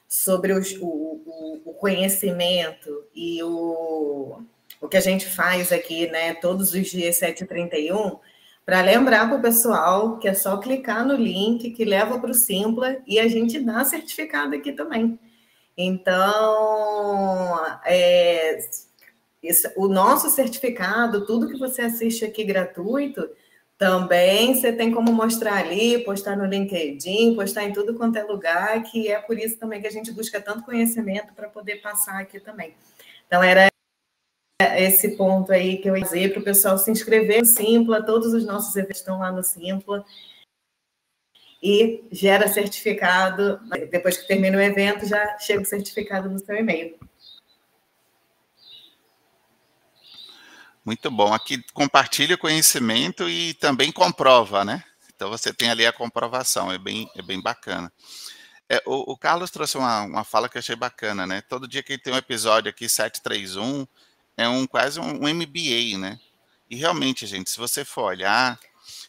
sobre os- o, o- conhecimento e o, o que a gente faz aqui, né, todos os dias 7h31, para lembrar para o pessoal que é só clicar no link que leva para o Simpla e a gente dá certificado aqui também. Então, é, o nosso certificado, tudo que você assiste aqui gratuito, também você tem como mostrar ali, postar no LinkedIn, postar em tudo quanto é lugar, que é por isso também que a gente busca tanto conhecimento para poder passar aqui também. Então, era esse ponto aí que eu ia dizer para o pessoal se inscrever no Simpla, todos os nossos eventos estão lá no Simpla, e gera certificado, depois que termina o evento, já chega o certificado no seu e-mail. Muito bom. Aqui compartilha o conhecimento e também comprova, né? Então você tem ali a comprovação, é bem, é bem bacana. É, o, o Carlos trouxe uma, uma fala que eu achei bacana, né? Todo dia que tem um episódio aqui, 731, é um quase um, um MBA, né? E realmente, gente, se você for olhar,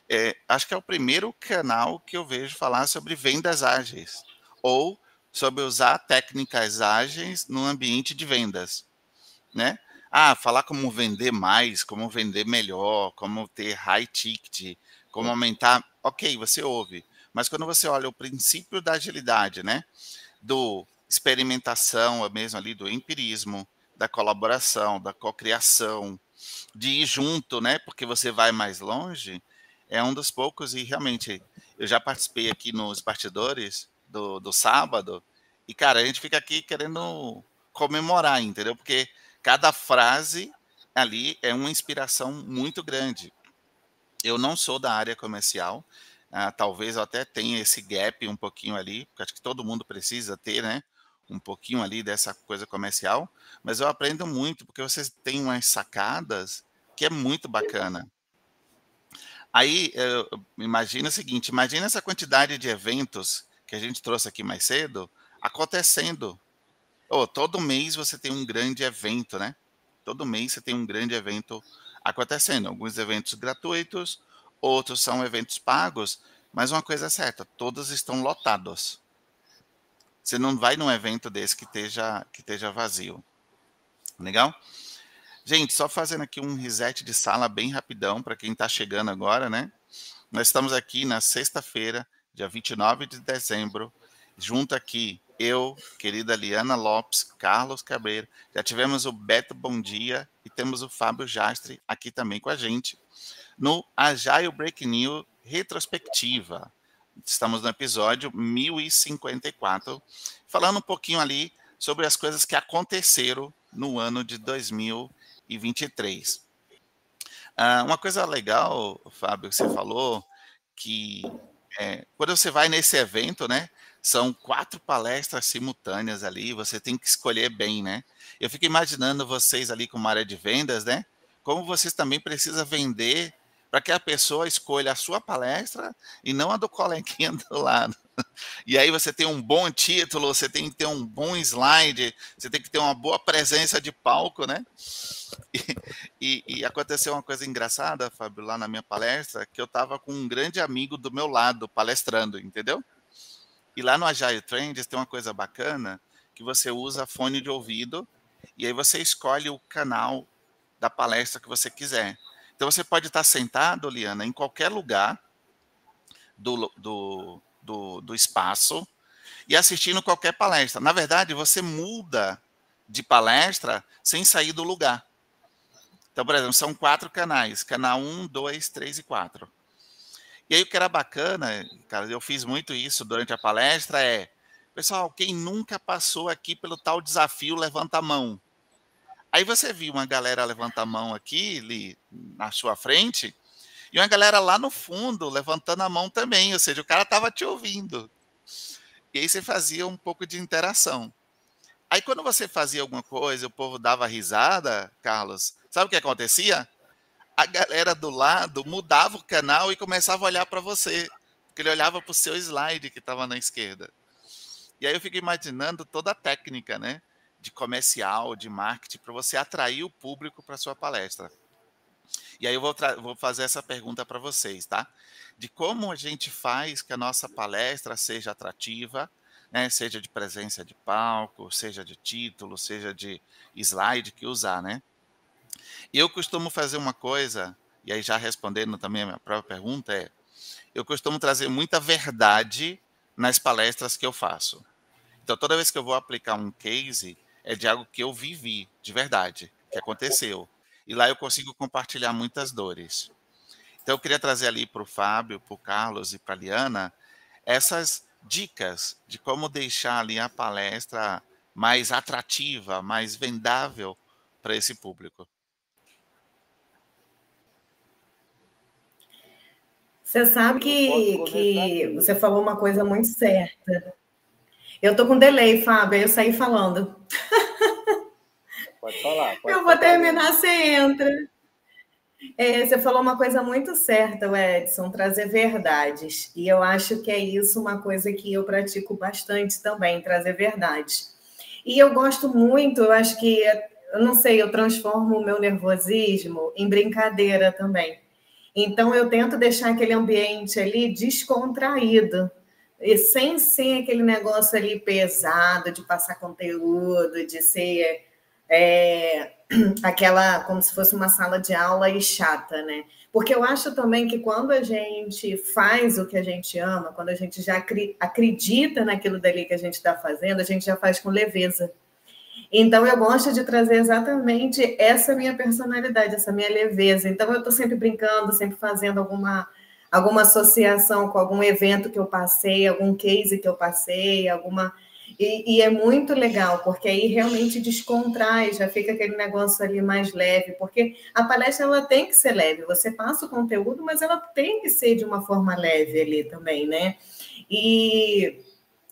é, acho que é o primeiro canal que eu vejo falar sobre vendas ágeis ou sobre usar técnicas ágeis no ambiente de vendas, né? Ah, falar como vender mais, como vender melhor, como ter high ticket, como aumentar. Ok, você ouve. Mas quando você olha o princípio da agilidade, né? Do experimentação, mesmo ali, do empirismo, da colaboração, da cocriação, de ir junto, né? Porque você vai mais longe, é um dos poucos, e realmente, eu já participei aqui nos bastidores do, do sábado, e, cara, a gente fica aqui querendo comemorar, entendeu? Porque cada frase ali é uma inspiração muito grande. Eu não sou da área comercial, ah, talvez eu até tenha esse gap um pouquinho ali, porque acho que todo mundo precisa ter, né? Um pouquinho ali dessa coisa comercial, mas eu aprendo muito, porque vocês têm umas sacadas que é muito bacana. Aí, imagina o seguinte, imagina essa quantidade de eventos que a gente trouxe aqui mais cedo, acontecendo Oh, todo mês você tem um grande evento, né? Todo mês você tem um grande evento acontecendo. Alguns eventos gratuitos, outros são eventos pagos, mas uma coisa é certa, todos estão lotados. Você não vai num evento desse que esteja, que esteja vazio. Legal? Gente, só fazendo aqui um reset de sala bem rapidão para quem está chegando agora, né? Nós estamos aqui na sexta-feira, dia 29 de dezembro, junto aqui eu, querida Liana Lopes, Carlos Cabreiro, já tivemos o Beto Bom Dia e temos o Fábio Jastre aqui também com a gente no Agile Break News Retrospectiva. Estamos no episódio 1054, falando um pouquinho ali sobre as coisas que aconteceram no ano de 2023. Ah, uma coisa legal, Fábio, que você falou, que é, quando você vai nesse evento, né, são quatro palestras simultâneas ali, você tem que escolher bem, né? Eu fico imaginando vocês ali com uma área de vendas, né? Como vocês também precisam vender para que a pessoa escolha a sua palestra e não a do coleguinha do lado. E aí você tem um bom título, você tem que ter um bom slide, você tem que ter uma boa presença de palco, né? E, e, e aconteceu uma coisa engraçada, Fábio, lá na minha palestra, que eu estava com um grande amigo do meu lado palestrando, entendeu? E lá no Agile Trends tem uma coisa bacana, que você usa fone de ouvido e aí você escolhe o canal da palestra que você quiser. Então você pode estar sentado, Liana, em qualquer lugar do, do, do, do espaço e assistindo qualquer palestra. Na verdade, você muda de palestra sem sair do lugar. Então, por exemplo, são quatro canais: canal 1, 2, 3 e 4. E aí o que era bacana, cara, eu fiz muito isso durante a palestra, é, pessoal, quem nunca passou aqui pelo tal desafio, levanta a mão. Aí você viu uma galera levantar a mão aqui, ali, na sua frente, e uma galera lá no fundo levantando a mão também, ou seja, o cara estava te ouvindo. E aí você fazia um pouco de interação. Aí quando você fazia alguma coisa, o povo dava risada, Carlos, sabe o que acontecia? A galera do lado mudava o canal e começava a olhar para você, porque ele olhava para o seu slide que estava na esquerda. E aí eu fico imaginando toda a técnica, né, de comercial, de marketing, para você atrair o público para sua palestra. E aí eu vou, vou fazer essa pergunta para vocês, tá? De como a gente faz que a nossa palestra seja atrativa, né? seja de presença de palco, seja de título, seja de slide que usar, né? Eu costumo fazer uma coisa, e aí já respondendo também a minha própria pergunta, é eu costumo trazer muita verdade nas palestras que eu faço. Então, toda vez que eu vou aplicar um case, é de algo que eu vivi, de verdade, que aconteceu. E lá eu consigo compartilhar muitas dores. Então, eu queria trazer ali para o Fábio, para o Carlos e para a Liana essas dicas de como deixar ali a palestra mais atrativa, mais vendável para esse público. Você sabe que, que você falou uma coisa muito certa. Eu tô com delay, Fábio, eu saí falando. Pode falar. Pode eu vou terminar, você entra. É, você falou uma coisa muito certa, Edson, trazer verdades. E eu acho que é isso uma coisa que eu pratico bastante também, trazer verdades. E eu gosto muito, eu acho que, eu não sei, eu transformo o meu nervosismo em brincadeira também. Então, eu tento deixar aquele ambiente ali descontraído, e sem ser aquele negócio ali pesado de passar conteúdo, de ser é, aquela como se fosse uma sala de aula e chata, né? Porque eu acho também que quando a gente faz o que a gente ama, quando a gente já acredita naquilo dali que a gente está fazendo, a gente já faz com leveza. Então, eu gosto de trazer exatamente essa minha personalidade, essa minha leveza. Então, eu estou sempre brincando, sempre fazendo alguma, alguma associação com algum evento que eu passei, algum case que eu passei, alguma. E, e, é muito legal, porque aí realmente descontrai, já fica aquele negócio ali mais leve, porque a palestra ela tem que ser leve, você passa o conteúdo, mas ela tem que ser de uma forma leve ali também, né? E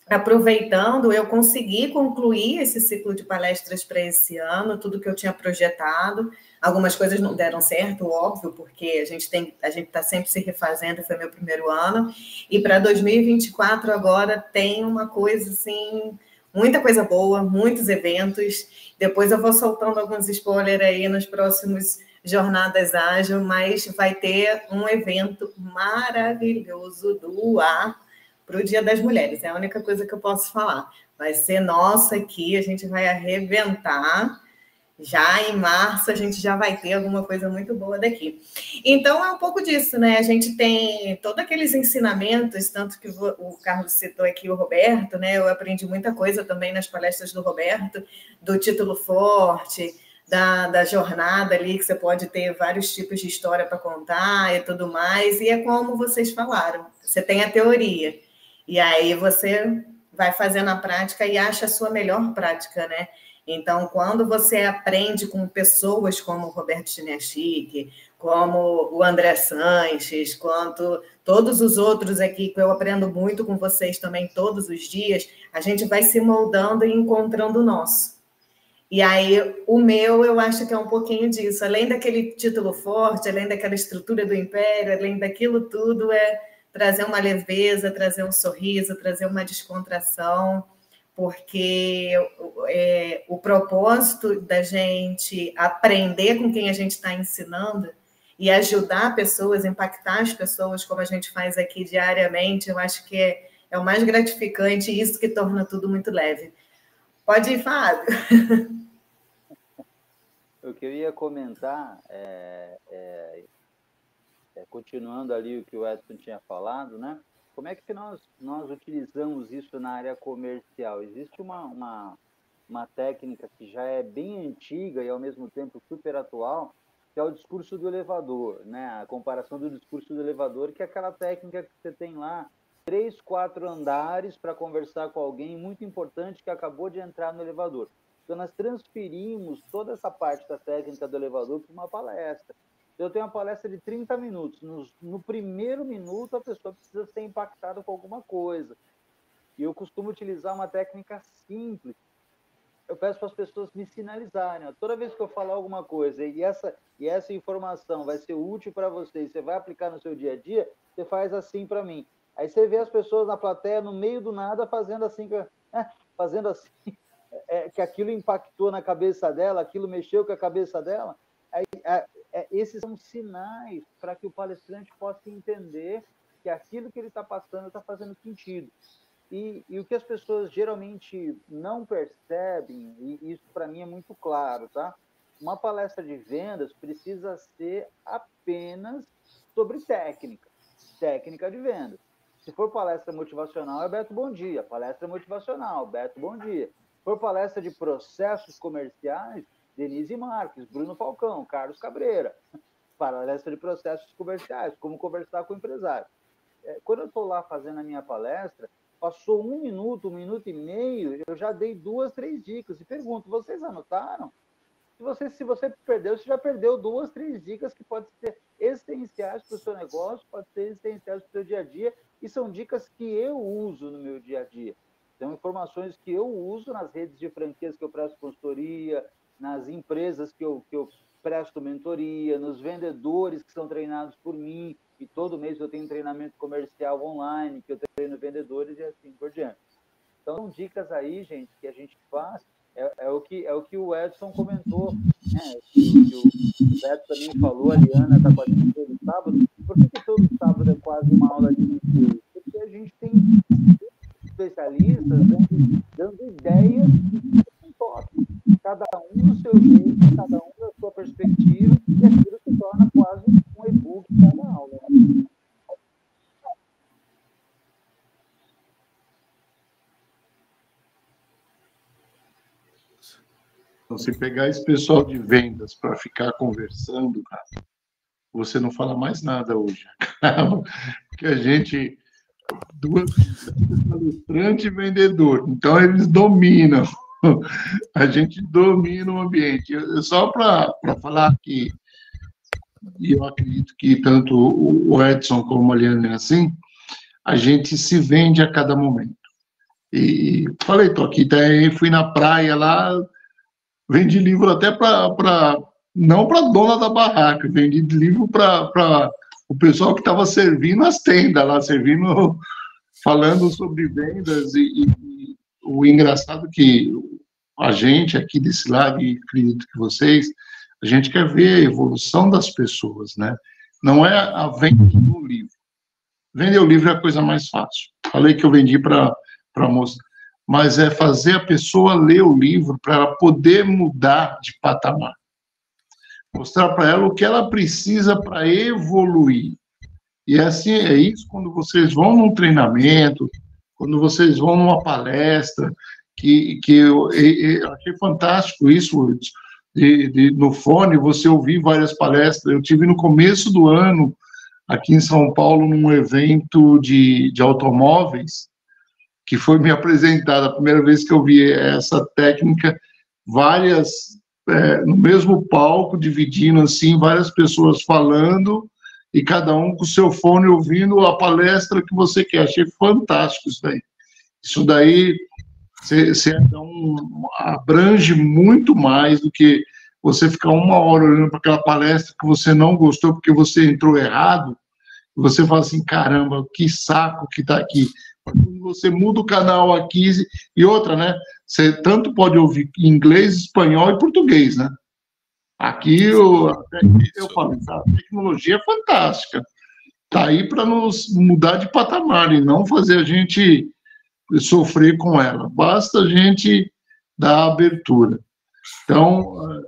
aproveitando, eu consegui concluir esse ciclo de palestras para esse ano, tudo que eu tinha projetado. Algumas coisas não deram certo, óbvio, porque a gente tem, a gente está sempre se refazendo, foi meu primeiro ano. E para 2024 agora tem uma coisa assim, muita coisa boa, muitos eventos. Depois eu vou soltando alguns spoilers aí nos próximos jornadas ágil, mas vai ter um evento maravilhoso do ar para o Dia das Mulheres. É a única coisa que eu posso falar. Vai ser nossa aqui, a gente vai arrebentar. Já em março a gente já vai ter alguma coisa muito boa daqui. Então é um pouco disso, né? A gente tem todos aqueles ensinamentos, tanto que o Carlos citou aqui o Roberto, né? Eu aprendi muita coisa também nas palestras do Roberto, do título forte, da, da jornada ali, que você pode ter vários tipos de história para contar e tudo mais. E é como vocês falaram: você tem a teoria, e aí você vai fazendo a prática e acha a sua melhor prática, né? Então, quando você aprende com pessoas como o Roberto Chinachique, como o André Sanches, quanto todos os outros aqui, que eu aprendo muito com vocês também todos os dias, a gente vai se moldando e encontrando o nosso. E aí, o meu, eu acho que é um pouquinho disso. Além daquele título forte, além daquela estrutura do império, além daquilo tudo, é trazer uma leveza, trazer um sorriso, trazer uma descontração, porque é, o propósito da gente aprender com quem a gente está ensinando e ajudar pessoas, impactar as pessoas, como a gente faz aqui diariamente, eu acho que é, é o mais gratificante e isso que torna tudo muito leve. Pode ir, Fábio. O que eu ia comentar é é, continuando ali o que o Edson tinha falado, né? Como é que nós, nós utilizamos isso na área comercial? Existe uma, uma, uma técnica que já é bem antiga e ao mesmo tempo super atual, que é o discurso do elevador, né? A comparação do discurso do elevador, que é aquela técnica que você tem lá, três, quatro andares para conversar com alguém muito importante que acabou de entrar no elevador. Então, nós transferimos toda essa parte da técnica do elevador para uma palestra eu tenho uma palestra de 30 minutos. No, no, primeiro minuto, a pessoa precisa ser impactada com alguma coisa. E eu costumo utilizar uma técnica simples, eu peço para as pessoas me sinalizarem. Ó. Toda vez que eu falar alguma coisa e essa, e essa informação vai ser útil para você e você vai aplicar no seu dia a dia, você faz assim para mim. Aí você vê as pessoas na plateia, no meio do nada, fazendo assim, é, fazendo assim, é, que aquilo impactou na cabeça dela, aquilo mexeu com a cabeça dela. Aí, é, esses são sinais para que o palestrante possa entender que aquilo que ele está passando está fazendo sentido. E, e, o que as pessoas geralmente não percebem, e isso para mim é muito claro, tá? Uma palestra de vendas precisa ser apenas sobre técnica, técnica de vendas. Se for palestra motivacional, é Beto Bom Dia. Palestra motivacional, Beto Bom Dia. Se for palestra de processos comerciais, Denise Marques, Bruno Falcão, Carlos Cabreira. Palestra de processos comerciais, como conversar com o empresário. É, quando eu estou lá fazendo a minha palestra, Passou um minuto, um minuto e meio, eu já dei duas, três dicas. E pergunto, vocês anotaram? Se você, se você perdeu, você já perdeu duas, três dicas que podem ser essenciais para o seu negócio, podem ser essenciais para o seu dia a dia, e são dicas que eu uso no meu dia a dia. São informações que eu uso nas redes de franquias que eu presto consultoria, nas empresas que eu, que eu presto mentoria, nos vendedores que são treinados por mim, e todo mês eu tenho treinamento comercial online, que eu treino vendedores e assim por diante. Então, são dicas aí, gente, que a gente faz. É, é o, que, é o que o Edson comentou, né? que, que o Beto também falou, a Liana está com a gente todo sábado. Por que, que todo sábado é quase uma aula de inglês? Porque a gente tem especialistas dando, dando ideias que toque. Cada um do seu jeito, cada um da sua perspectiva, e aquilo se torna quase um e-book cada aula. Então, se pegar esse pessoal de vendas para ficar conversando, cara, você não fala mais nada hoje. Porque a gente. Duas palestrante e vendedor. Então, eles dominam. A gente domina o ambiente. Só para falar que e eu acredito que tanto o Edson como a Liane é assim, a gente se vende a cada momento. E falei, tô aqui, daí fui na praia lá, vendi livro até para, não para dona da barraca, vendi livro para o pessoal que estava servindo as tendas lá, servindo, falando sobre vendas. E, e o engraçado que a gente aqui desse lado, e acredito que vocês, a gente quer ver a evolução das pessoas, né? Não é a venda do livro. Vender o livro é a coisa mais fácil. Falei que eu vendi para a moça. Mas é fazer a pessoa ler o livro para ela poder mudar de patamar. Mostrar para ela o que ela precisa para evoluir. E é assim, é isso quando vocês vão num treinamento, quando vocês vão numa palestra, que, que eu, eu, eu achei fantástico isso, de, de, no fone, você ouvir várias palestras. Eu tive no começo do ano, aqui em São Paulo, num evento de, de automóveis, que foi me apresentada a primeira vez que eu vi essa técnica, várias, é, no mesmo palco, dividindo assim, várias pessoas falando, e cada um com o seu fone ouvindo a palestra que você quer. Achei fantástico isso daí. Isso daí você, um, abrange muito mais do que você ficar uma hora olhando para aquela palestra que você não gostou porque você entrou errado, você fala assim, caramba, que saco que está aqui. Você muda o canal aqui e outra, né? Você tanto pode ouvir inglês, espanhol e português, né? Aqui eu, eu falo, a tecnologia é fantástica. Está aí para nos mudar de patamar e não fazer a gente sofrer com ela. Basta a gente dar abertura. Então,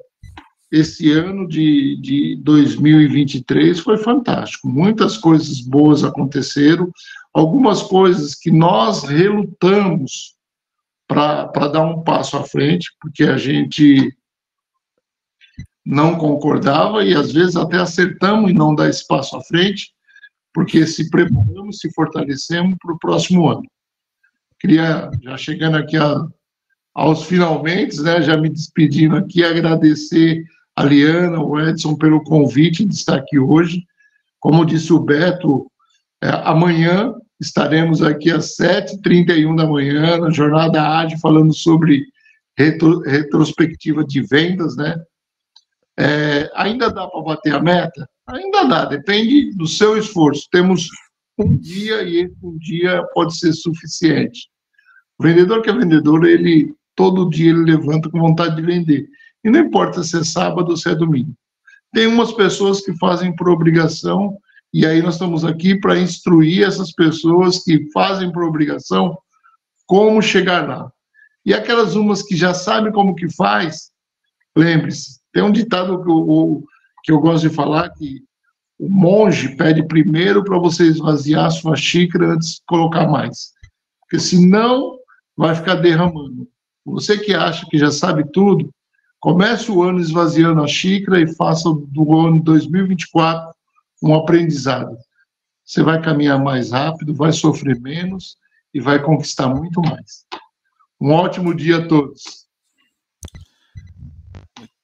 esse ano de, de 2023 foi fantástico. Muitas coisas boas aconteceram, algumas coisas que nós relutamos para dar um passo à frente, porque a gente não concordava e às vezes até acertamos em não dar esse passo à frente, porque se preparamos, se fortalecemos para o próximo ano. Queria, já chegando aqui a, aos finalmente, né, já me despedindo aqui, agradecer a Liana, o Edson, pelo convite de estar aqui hoje. Como disse o Beto, é, amanhã estaremos aqui às 7h31 da manhã, na Jornada AD, falando sobre retro, retrospectiva de vendas, né? É, ainda dá para bater a meta? Ainda dá, depende do seu esforço. Temos um dia e esse um dia pode ser suficiente. O vendedor que é vendedor, ele todo dia ele levanta com vontade de vender. E não importa se é sábado ou se é domingo. Tem umas pessoas que fazem por obrigação, e aí nós estamos aqui para instruir essas pessoas que fazem por obrigação como chegar lá. E aquelas umas que já sabem como que faz, lembre-se, tem um ditado que eu, que eu gosto de falar que o monge pede primeiro para você esvaziar a sua xícara antes de colocar mais. Porque senão vai ficar derramando. Você que acha que já sabe tudo, comece o ano esvaziando a xícara e faça do ano 2024 um aprendizado. Você vai caminhar mais rápido, vai sofrer menos e vai conquistar muito mais. Um ótimo dia a todos.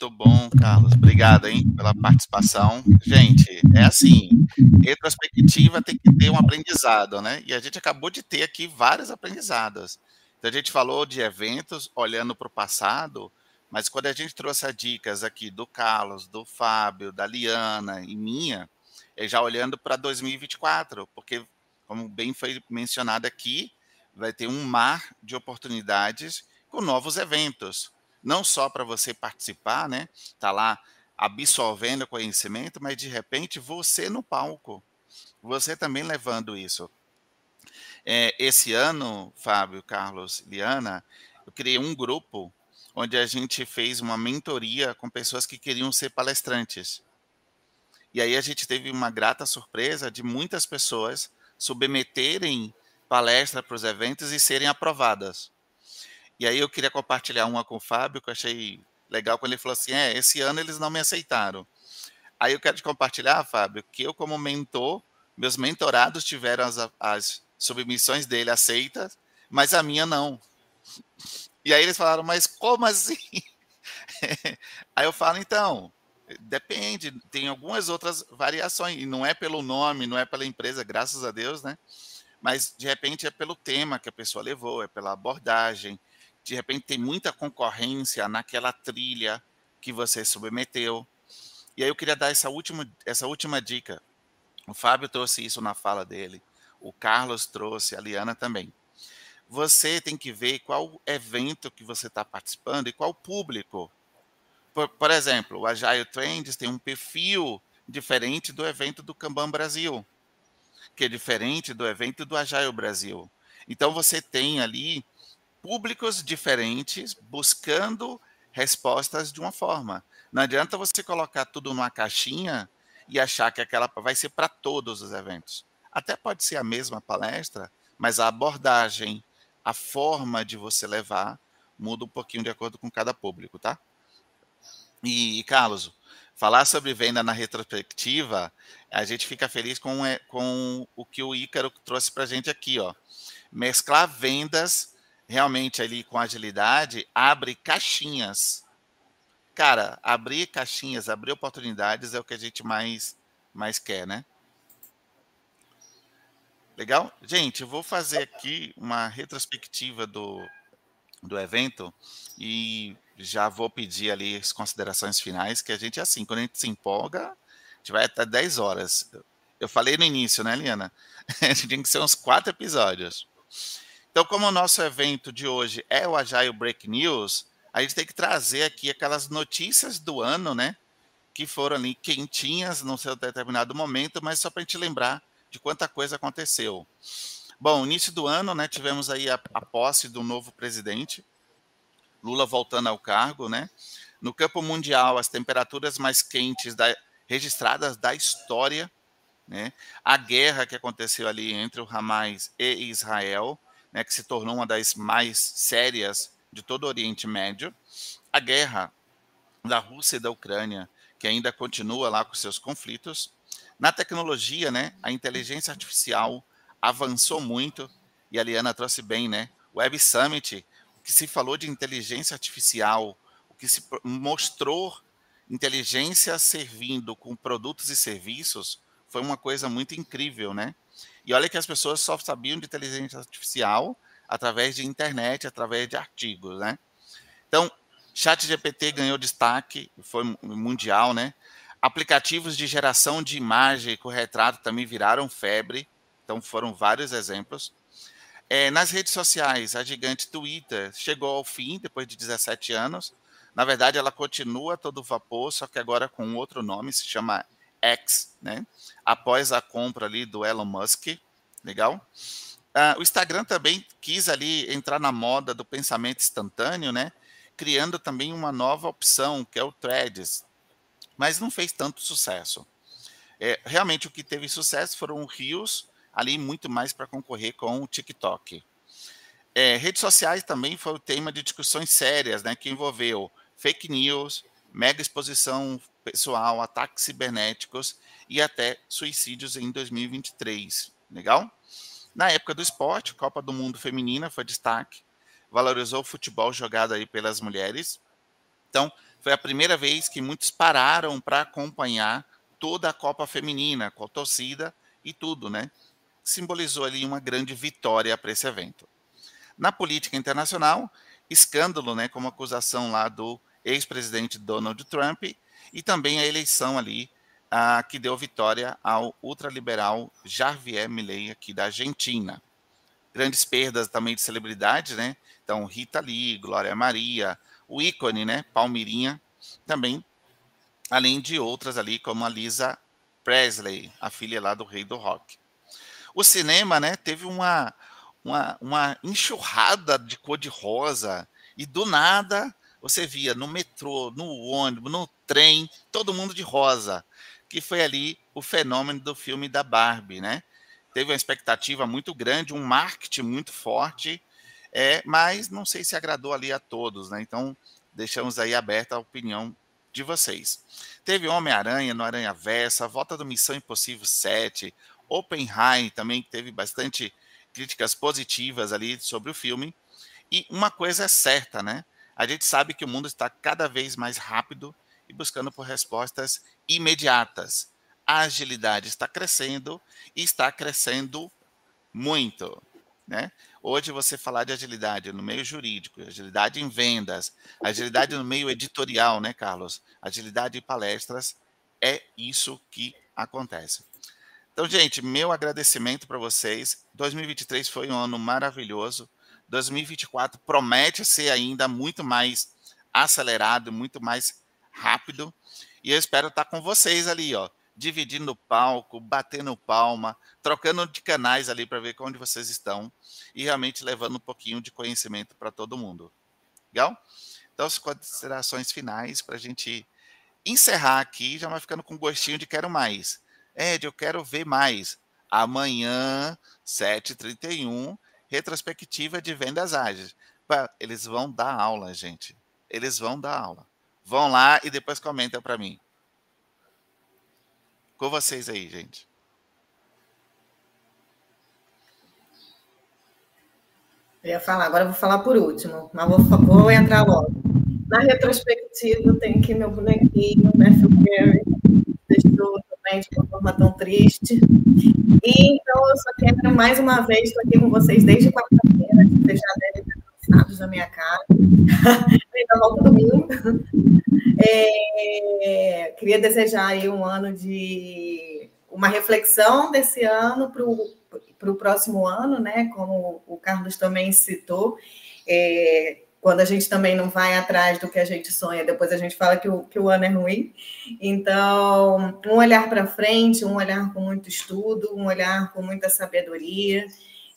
Muito bom, Carlos. Obrigado, hein, pela participação. Gente, é assim, retrospectiva tem que ter um aprendizado, né? E a gente acabou de ter aqui vários aprendizados. Então, a gente falou de eventos olhando para o passado, mas quando a gente trouxe as dicas aqui do Carlos, do Fábio, da Liana e minha, é já olhando para 2024, porque, como bem foi mencionado aqui, vai ter um mar de oportunidades com novos eventos. Não só para você participar, né? Tá lá absorvendo conhecimento, mas de repente você no palco, você também levando isso. É, esse ano, Fábio, Carlos, Liana, eu criei um grupo onde a gente fez uma mentoria com pessoas que queriam ser palestrantes. E aí a gente teve uma grata surpresa de muitas pessoas submeterem palestra para os eventos e serem aprovadas. E aí eu queria compartilhar uma com o Fábio, que eu achei legal, quando ele falou assim, é, esse ano eles não me aceitaram. Aí eu quero te compartilhar, Fábio, que eu como mentor, meus mentorados tiveram as, as submissões dele aceitas, mas a minha não. E aí eles falaram, mas como assim? aí eu falo, então, depende, tem algumas outras variações, e não é pelo nome, não é pela empresa, graças a Deus, né? mas de repente é pelo tema que a pessoa levou, é pela abordagem, de repente tem muita concorrência naquela trilha que você submeteu. E aí eu queria dar essa última, essa última dica. O Fábio trouxe isso na fala dele, o Carlos trouxe, a Liana também. Você tem que ver qual evento que você está participando e qual público. Por, por exemplo, o Agile Trends tem um perfil diferente do evento do Kanban Brasil que é diferente do evento do Agile Brasil. Então você tem ali públicos diferentes buscando respostas de uma forma. Não adianta você colocar tudo numa caixinha e achar que aquela vai ser para todos os eventos. Até pode ser a mesma palestra, mas a abordagem, a forma de você levar muda um pouquinho de acordo com cada público, tá? E, Carlos, falar sobre venda na retrospectiva, a gente fica feliz com, é, com o que o Ícaro trouxe para a gente aqui, ó. Mesclar vendas realmente ali com agilidade abre caixinhas. Cara, abrir caixinhas, abrir oportunidades é o que a gente mais, mais quer, né? Legal? Gente, eu vou fazer aqui uma retrospectiva do, do evento e já vou pedir ali as considerações finais, que a gente é assim, quando a gente se empolga, a gente vai até 10 horas. Eu falei no início, né, Liana? A gente tem que ser uns quatro episódios. Então, como o nosso evento de hoje é o Agile Break News, a gente tem que trazer aqui aquelas notícias do ano, né? Que foram ali quentinhas num seu determinado momento, mas só para a gente lembrar de quanta coisa aconteceu. Bom, início do ano, né? Tivemos aí a, a posse do novo presidente, Lula voltando ao cargo, né? No campo mundial, as temperaturas mais quentes da, registradas da história, né? A guerra que aconteceu ali entre o Hamas e Israel, né, que se tornou uma das mais sérias de todo o Oriente Médio, a guerra da Rússia e da Ucrânia, que ainda continua lá com seus conflitos. Na tecnologia, né, a inteligência artificial avançou muito, e a Liana trouxe bem, né? O Web Summit que se falou de inteligência artificial, o que se mostrou inteligência servindo com produtos e serviços, foi uma coisa muito incrível, né? E olha que as pessoas só sabiam de inteligência artificial através de internet, através de artigos, né? Então, Chat GPT ganhou destaque, foi mundial, né? Aplicativos de geração de imagem com retrato também viraram febre, então foram vários exemplos. É, nas redes sociais, a gigante Twitter chegou ao fim depois de 17 anos. Na verdade, ela continua todo vapor, só que agora com outro nome, se chama X, né? Após a compra ali do Elon Musk, legal? Uh, o Instagram também quis ali entrar na moda do pensamento instantâneo, né? Criando também uma nova opção, que é o Threads, mas não fez tanto sucesso. É, realmente o que teve sucesso foram os rios, ali muito mais para concorrer com o TikTok. É, redes sociais também foi o tema de discussões sérias, né, que envolveu fake news, mega exposição pessoal, ataques cibernéticos e até suicídios em 2023. Legal? Na época do esporte, Copa do Mundo Feminina foi destaque, valorizou o futebol jogado aí pelas mulheres. Então, foi a primeira vez que muitos pararam para acompanhar toda a Copa Feminina, com a torcida e tudo, né? Simbolizou ali uma grande vitória para esse evento. Na política internacional, escândalo, né, como acusação lá do ex-presidente Donald Trump e também a eleição ali que deu vitória ao ultraliberal Javier Milei aqui da Argentina. Grandes perdas também de celebridades, né? Então, Rita Lee, Glória Maria, o ícone, né, Palmirinha, também, além de outras ali, como a Lisa Presley, a filha lá do rei do rock. O cinema, né, teve uma, uma, uma enxurrada de cor de rosa, e do nada você via no metrô, no ônibus, no trem, todo mundo de rosa, que foi ali o fenômeno do filme da Barbie, né? Teve uma expectativa muito grande, um marketing muito forte, é, mas não sei se agradou ali a todos, né? Então, deixamos aí aberta a opinião de vocês. Teve Homem-Aranha no Aranha Versa, volta do Missão Impossível 7, Oppenheim também, teve bastante críticas positivas ali sobre o filme. E uma coisa é certa, né? A gente sabe que o mundo está cada vez mais rápido e buscando por respostas imediatas. A agilidade está crescendo e está crescendo muito. Né? Hoje você falar de agilidade no meio jurídico, agilidade em vendas, agilidade no meio editorial, né, Carlos? Agilidade em palestras, é isso que acontece. Então, gente, meu agradecimento para vocês. 2023 foi um ano maravilhoso. 2024 promete ser ainda muito mais acelerado, muito mais rápido. E eu espero estar com vocês ali, ó, dividindo o palco, batendo palma, trocando de canais ali para ver onde vocês estão e realmente levando um pouquinho de conhecimento para todo mundo. Legal? Então, as considerações finais para a gente encerrar aqui, já vai ficando com gostinho de quero mais. Ed, eu quero ver mais. Amanhã, 7h31, retrospectiva de vendas ágeis. Eles vão dar aula, gente. Eles vão dar aula. Vão lá e depois comentam para mim. Com vocês aí, gente. Eu ia falar, agora eu vou falar por último, mas vou, vou entrar logo. Na retrospectiva, tem aqui meu bonequinho, Matthew Perry, deixou também de uma forma tão triste. E então eu só quero mais uma vez, estou aqui com vocês desde quarta-feira, vocês já devem ter cansados da minha cara. ainda domingo. É, queria desejar aí um ano de uma reflexão desse ano para o próximo ano, né? Como o Carlos também citou. É, quando a gente também não vai atrás do que a gente sonha, depois a gente fala que o, que o ano é ruim. Então, um olhar para frente, um olhar com muito estudo, um olhar com muita sabedoria.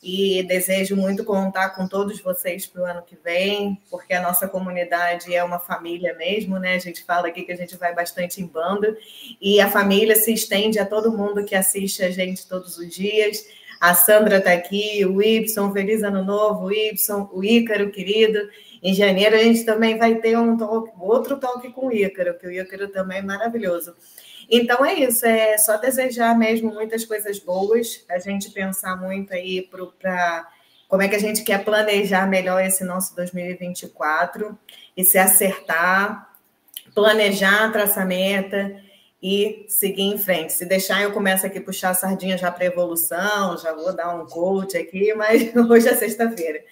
E desejo muito contar com todos vocês para o ano que vem, porque a nossa comunidade é uma família mesmo, né? A gente fala aqui que a gente vai bastante em bando, e a família se estende a todo mundo que assiste a gente todos os dias. A Sandra está aqui, o Y, feliz ano novo, o Y, o Ícaro, querido. Em janeiro a gente também vai ter um talk, outro talk com o Ícaro, que o Ícaro também é maravilhoso. Então é isso, é só desejar mesmo muitas coisas boas, a gente pensar muito aí para como é que a gente quer planejar melhor esse nosso 2024 e se acertar, planejar, traçar meta e seguir em frente. Se deixar, eu começo aqui a puxar a sardinha já para evolução, já vou dar um coach aqui, mas hoje é sexta-feira.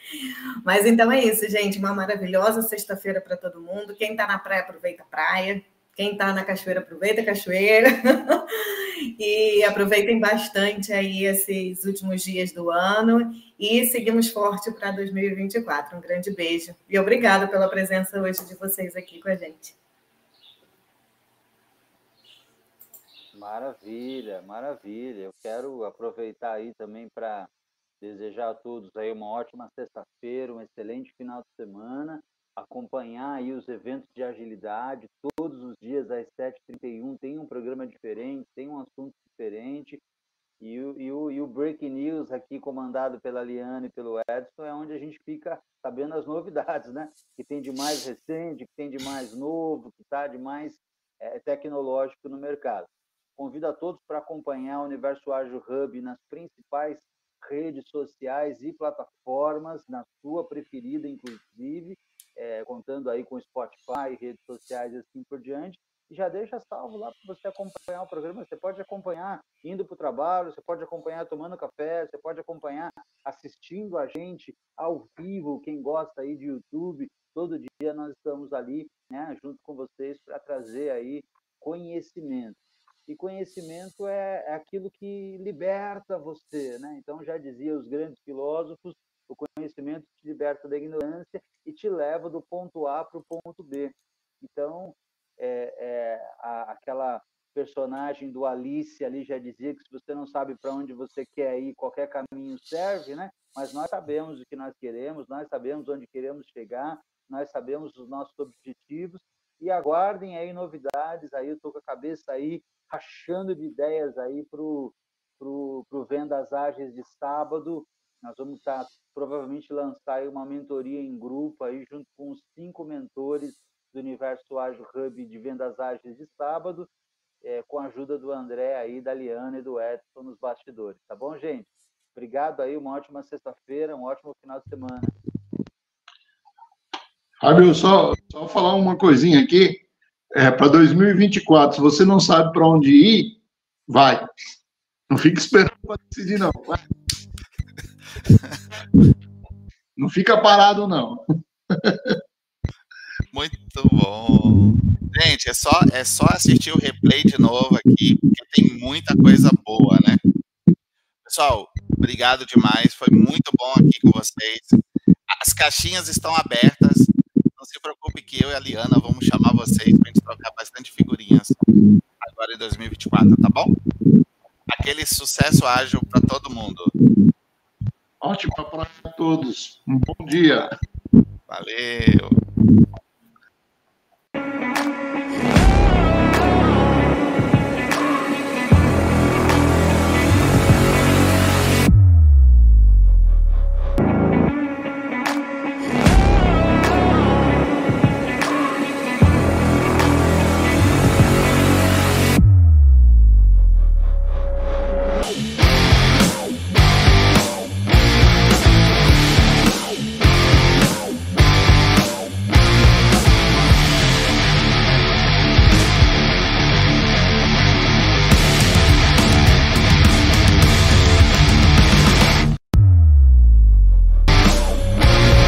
Mas então é isso, gente. Uma maravilhosa sexta-feira para todo mundo. Quem está na praia, aproveita a praia. Quem está na cachoeira, aproveita a cachoeira. e aproveitem bastante aí esses últimos dias do ano. E seguimos forte para 2024. Um grande beijo. E obrigada pela presença hoje de vocês aqui com a gente. Maravilha, maravilha. Eu quero aproveitar aí também para desejar a todos aí uma ótima sexta-feira, um excelente final de semana acompanhar aí os eventos de agilidade. Todos os dias às 7h31 tem um programa diferente, tem um assunto diferente. E o, e, o, e o Breaking News aqui, comandado pela Liane e pelo Edson, é onde a gente fica sabendo as novidades, né? Que tem de mais recente, que tem de mais novo, que está de mais é, tecnológico no mercado. Convido a todos para acompanhar o Universo Ágil Hub nas principais redes sociais e plataformas, na sua preferida, inclusive é, contando aí com Spotify, redes sociais e assim por diante. E já deixa salvo lá para você acompanhar o programa. Você pode acompanhar indo para o trabalho, você pode acompanhar tomando café, você pode acompanhar assistindo a gente ao vivo. Quem gosta aí de YouTube, todo dia nós estamos ali, né, junto com vocês para trazer aí conhecimento. E conhecimento é, é aquilo que liberta você, né? Então já dizia os grandes filósofos, o conhecimento te liberta da ignorância e te leva do ponto A para o ponto B. Então, é, é, a, aquela personagem do Alice ali já dizia que se você não sabe para onde você quer ir, qualquer caminho serve, né? Mas nós sabemos o que nós queremos, nós sabemos onde queremos chegar, nós sabemos os nossos objetivos e aguardem aí novidades. Aí eu estou com a cabeça aí rachando de ideias aí para o pro, pro Vendas Ágeis de sábado. Nós vamos estar tá provavelmente lançar uma mentoria em grupo aí junto com os cinco mentores do Universo Ágil Hub de Vendas Ágeis de sábado, é, com a ajuda do André aí, da Liana e do Edson nos bastidores, tá bom, gente? Obrigado aí, uma ótima sexta-feira, um ótimo final de semana. Fábio, só, só falar uma coisinha aqui. É, para 2024, se você não sabe para onde ir, vai. Não fica esperando para decidir, não. Vai. Não fica parado, não. Muito bom. Gente, é só, é só assistir o replay de novo aqui, porque tem muita coisa boa, né? Pessoal, obrigado demais. Foi muito bom aqui com vocês. As caixinhas estão abertas. Não se preocupe que eu e a Liana vamos chamar vocês para a gente trocar bastante figurinhas agora em 2024, tá bom? Aquele sucesso ágil para todo mundo. Ótima praia a todos. Um bom dia. Valeu.